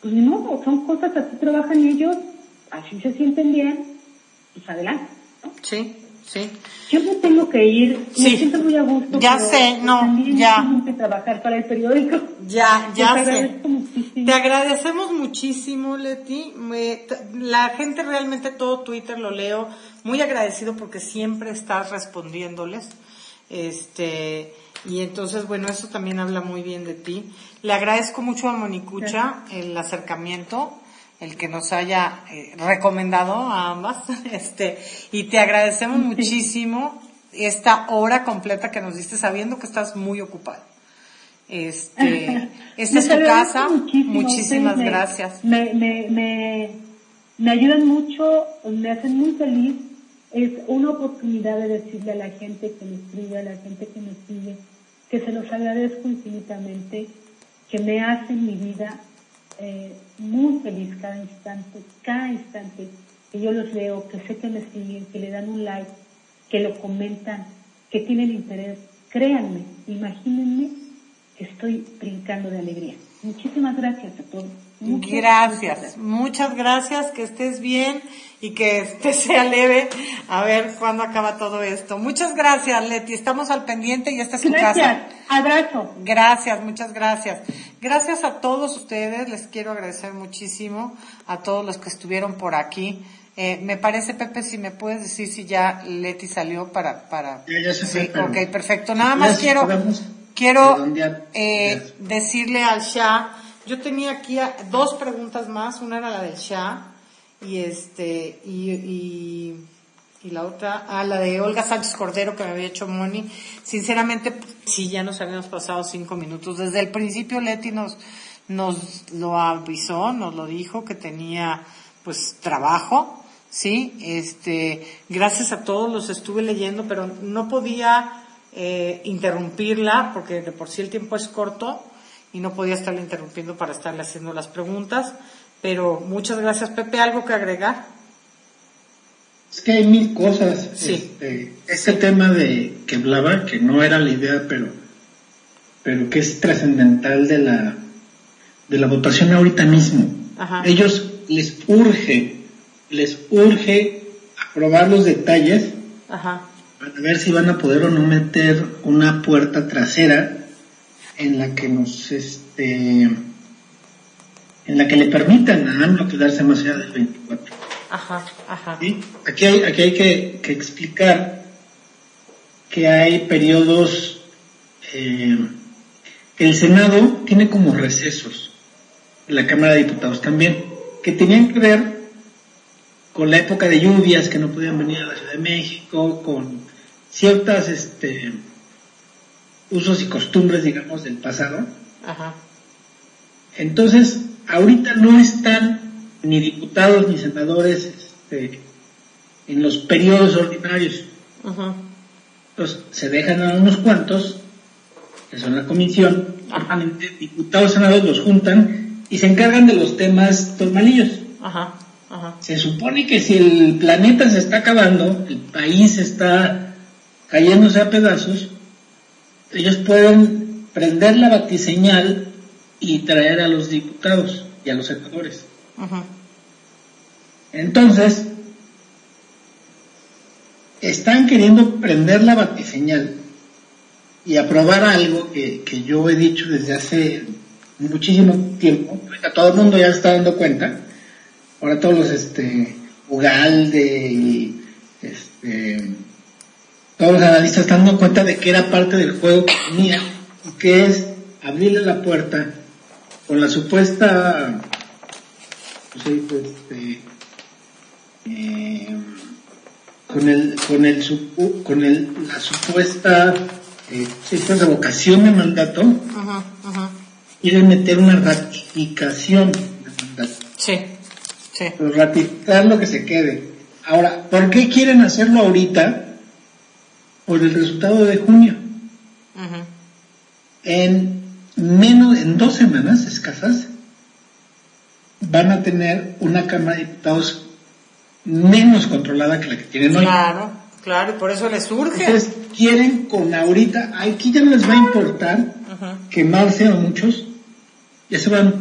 pues modo, son cosas, así trabajan ellos, así se sienten bien, pues adelante, ¿no? Sí, sí. Yo no tengo que ir, me siento muy a gusto. Ya sé, no, ya. Tengo que trabajar para el periódico. Ya, ya sé. Te agradecemos muchísimo, Leti. la gente realmente todo Twitter lo leo. Muy agradecido porque siempre estás respondiéndoles. Este, y entonces, bueno, eso también habla muy bien de ti. Le agradezco mucho a Monicucha el acercamiento el que nos haya eh, recomendado a ambas, este, y te agradecemos muchísimo esta hora completa que nos diste sabiendo que estás muy ocupado. Este, esta es tu casa, muchísimas gracias. Me, me, me, me ayudan mucho, me hacen muy feliz, es una oportunidad de decirle a la gente que me escribe, a la gente que me sigue, que se los agradezco infinitamente, que me hacen mi vida eh, muy feliz cada instante, cada instante que yo los veo, que sé que me siguen, que le dan un like, que lo comentan, que tienen interés. Créanme, imagínense que estoy brincando de alegría. Muchísimas gracias a todos. Gracias, muchas gracias, que estés bien y que este sea leve. A ver cuándo acaba todo esto. Muchas gracias, Leti. Estamos al pendiente y esta es su casa. Abrazo. Gracias, muchas gracias. Gracias a todos ustedes. Les quiero agradecer muchísimo a todos los que estuvieron por aquí. Eh, me parece, Pepe, si me puedes decir si ya Leti salió para... para... Ya, se sí, ok, perfecto. Nada más quiero, quiero eh, decirle al Shah, yo tenía aquí dos preguntas más. Una era la del Shah y este y, y, y, la otra ah la de Olga Sánchez Cordero que me había hecho Moni sinceramente sí ya nos habíamos pasado cinco minutos. Desde el principio Leti nos nos lo avisó nos lo dijo que tenía pues trabajo sí este gracias a todos los estuve leyendo pero no podía eh, interrumpirla porque de por sí el tiempo es corto y no podía estarle interrumpiendo para estarle haciendo las preguntas pero muchas gracias, Pepe. ¿Algo que agregar? Es que hay mil cosas. Sí. Este, tema de que hablaba, que no era la idea, pero, pero que es trascendental de la, de la votación ahorita mismo. Ajá. Ellos les urge, les urge aprobar los detalles Ajá. para ver si van a poder o no meter una puerta trasera en la que nos este en la que le permitan a AMLO quedarse más allá del 24. Ajá. Ajá. ¿sí? Aquí hay, aquí hay que, que explicar que hay periodos eh, que el Senado tiene como recesos, la Cámara de Diputados también, que tenían que ver con la época de lluvias, que no podían venir a la Ciudad de México, con ciertas este, usos y costumbres, digamos, del pasado. Ajá. Entonces, ahorita no están ni diputados ni senadores este, en los periodos ordinarios. Ajá. Entonces, se dejan a unos cuantos, que son la comisión, Ajá. diputados senadores los juntan y se encargan de los temas normalillos. Ajá. Ajá. Se supone que si el planeta se está acabando, el país está cayéndose a pedazos, ellos pueden prender la batiseñal y traer a los diputados y a los senadores. Ajá. Entonces, están queriendo prender la batiseñal y aprobar algo que, que yo he dicho desde hace muchísimo tiempo. Ahorita todo el mundo ya se está dando cuenta. Ahora todos los, este, Ugalde y, este, todos los analistas están dando cuenta de que era parte del juego que tenía, y que es abrirle la puerta con la supuesta, pues, este, eh, con el con el supu- con el la supuesta eh, esta revocación de mandato Ajá. Ajá. quieren meter una ratificación de mandato Sí. Sí. pero ratificar lo que se quede ahora ¿por qué quieren hacerlo ahorita? Por el resultado de junio en menos en dos semanas escasas van a tener una cámara de diputados menos controlada que la que tienen hoy Claro. Claro. Y por eso les surge. Entonces quieren con ahorita, aquí ya no les va a importar quemarse a muchos, ya se van.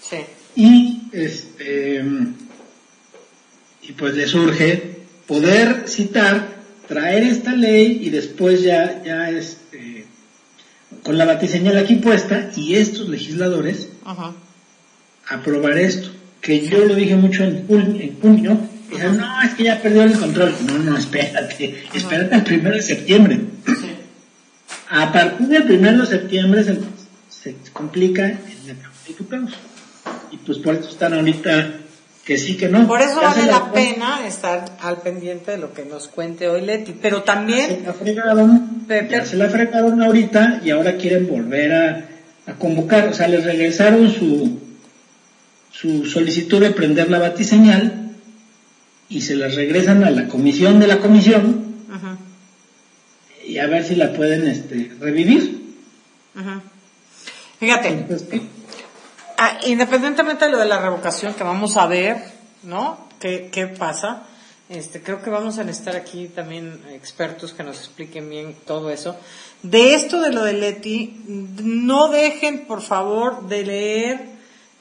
Sí. Y este y pues les urge poder citar, traer esta ley y después ya, ya este con la batiseñal aquí puesta y estos legisladores Ajá. aprobar esto. Que yo lo dije mucho en junio, en junio no, es que ya perdió el control. No, no, espérate, espérate al primero de septiembre. Sí. A partir del primero de septiembre se, se complica Diputados. Y pues por eso están ahorita que sí, que no. Por eso vale la pena estar al pendiente de lo que nos cuente hoy Leti. Pero también, Se la fregaron, Pepe. ya se la fregaron ahorita y ahora quieren volver a, a convocar. O sea, les regresaron su, su solicitud de prender la batiseñal y se las regresan a la comisión de la comisión Ajá. y a ver si la pueden este, revivir. Ajá. Fíjate, Entonces, ¿qué? Ah, independientemente de lo de la revocación que vamos a ver, ¿no? ¿Qué, qué pasa? Este, creo que vamos a necesitar aquí también expertos que nos expliquen bien todo eso. De esto de lo de Leti, no dejen, por favor, de leer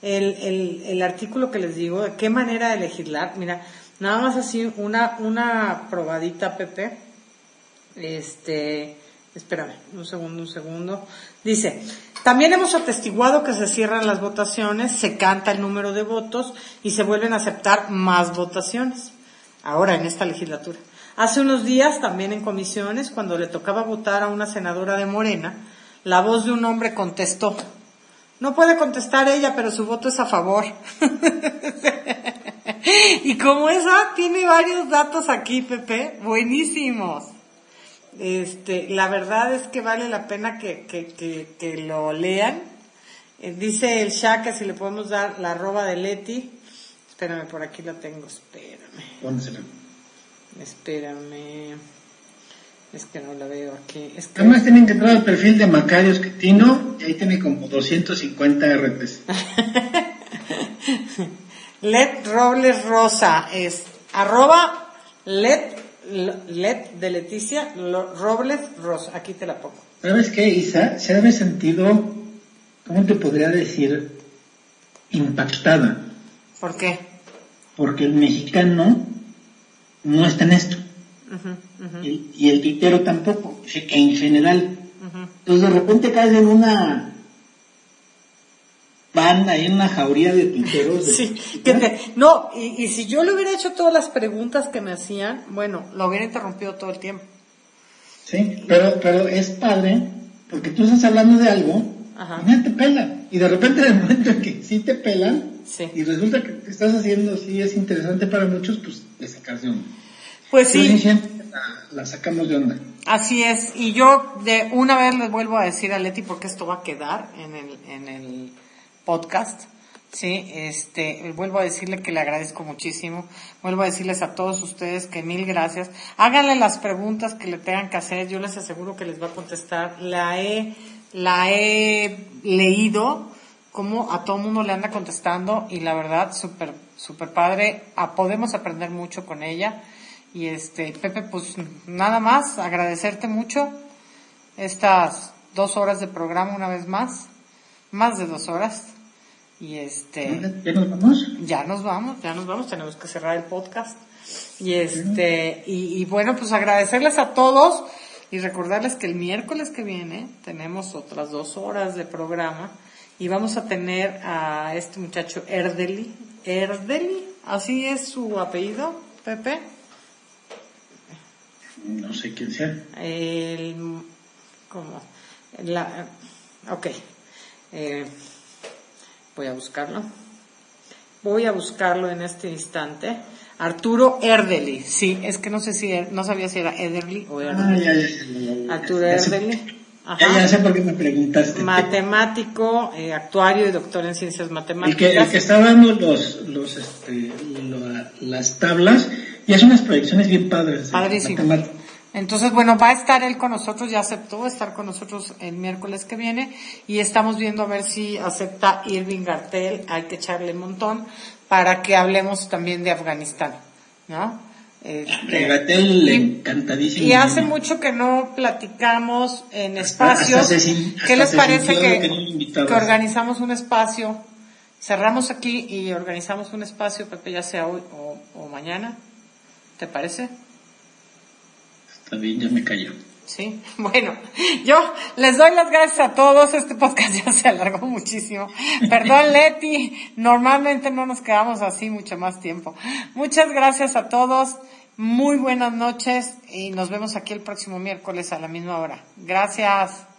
el, el, artículo que les digo, de qué manera de legislar. Mira, nada más así, una, una probadita, Pepe. Este, espérame, un segundo, un segundo. Dice, también hemos atestiguado que se cierran las votaciones, se canta el número de votos y se vuelven a aceptar más votaciones. Ahora, en esta legislatura. Hace unos días, también en comisiones, cuando le tocaba votar a una senadora de Morena, la voz de un hombre contestó. No puede contestar ella, pero su voto es a favor. y como esa, tiene varios datos aquí, Pepe, buenísimos. Este, la verdad es que vale la pena que, que, que, que lo lean. Eh, dice el que si le podemos dar la arroba de Leti. Espérame, por aquí la tengo, espérame. Pónsela. Espérame. Es que no la veo aquí. Es que... Además tienen que entrar al perfil de Macario Esquetino y ahí tiene como 250 RTs. Let Robles Rosa es arroba let, let de Leticia Robles Rosa. Aquí te la pongo. ¿Sabes qué, Isa? Se ha sentido ¿cómo te podría decir? Impactada. ¿Por qué? Porque el mexicano no está en esto. Y, y el tuitero tampoco, en general. Entonces de repente caes en una banda, en una jauría de tuiteros. Sí, no, y, y, si yo le hubiera hecho todas las preguntas que me hacían, bueno, lo hubiera interrumpido todo el tiempo. Sí, pero, pero es padre, porque tú estás hablando de algo y nadie te pela. Y de repente, en el momento en que sí te pelan, y resulta que estás haciendo, sí es interesante para muchos, pues le sacas de onda. Pues sí. La, sacamos de onda. Así es, y yo de una vez les vuelvo a decir a Leti porque esto va a quedar en el, en el podcast. Sí, este, vuelvo a decirle que le agradezco muchísimo. Vuelvo a decirles a todos ustedes que mil gracias. Háganle las preguntas que le tengan que hacer. Yo les aseguro que les va a contestar. La he, la he leído como a todo mundo le anda contestando y la verdad súper, súper padre. Ah, podemos aprender mucho con ella. Y este, Pepe, pues nada más, agradecerte mucho estas dos horas de programa una vez más, más de dos horas. Y este. ¿Ya nos vamos? Ya nos vamos, ya nos vamos, tenemos que cerrar el podcast. Y este, y, y bueno, pues agradecerles a todos y recordarles que el miércoles que viene tenemos otras dos horas de programa y vamos a tener a este muchacho Erdeli. Erdeli, así es su apellido, Pepe. No sé quién sea. El, ¿cómo? La, ok. Eh, voy a buscarlo. Voy a buscarlo en este instante. Arturo Erdeli, sí, es que no sé si, no sabía si era Ederly o. Ah, Arturo Erdeli. Ya, ya sé por qué me preguntaste. Matemático, eh, actuario y doctor en ciencias matemáticas. El que, el que está dando los, los, este, las tablas y hace unas proyecciones bien padres. Padrísimo. Entonces, bueno, va a estar él con nosotros, ya aceptó estar con nosotros el miércoles que viene y estamos viendo a ver si acepta Irving Gartel, hay que echarle un montón para que hablemos también de Afganistán, ¿no? Este, le encantadísimo. Y hace mucho que no platicamos en espacios. ¿Qué les parece que, que, organizamos un espacio? Cerramos aquí y organizamos un espacio, Pepe, ya sea hoy o, o mañana. ¿Te parece? Bien, ya me cayó. Sí, bueno, yo les doy las gracias a todos. Este podcast ya se alargó muchísimo. Perdón, Leti, normalmente no nos quedamos así mucho más tiempo. Muchas gracias a todos. Muy buenas noches y nos vemos aquí el próximo miércoles a la misma hora. Gracias.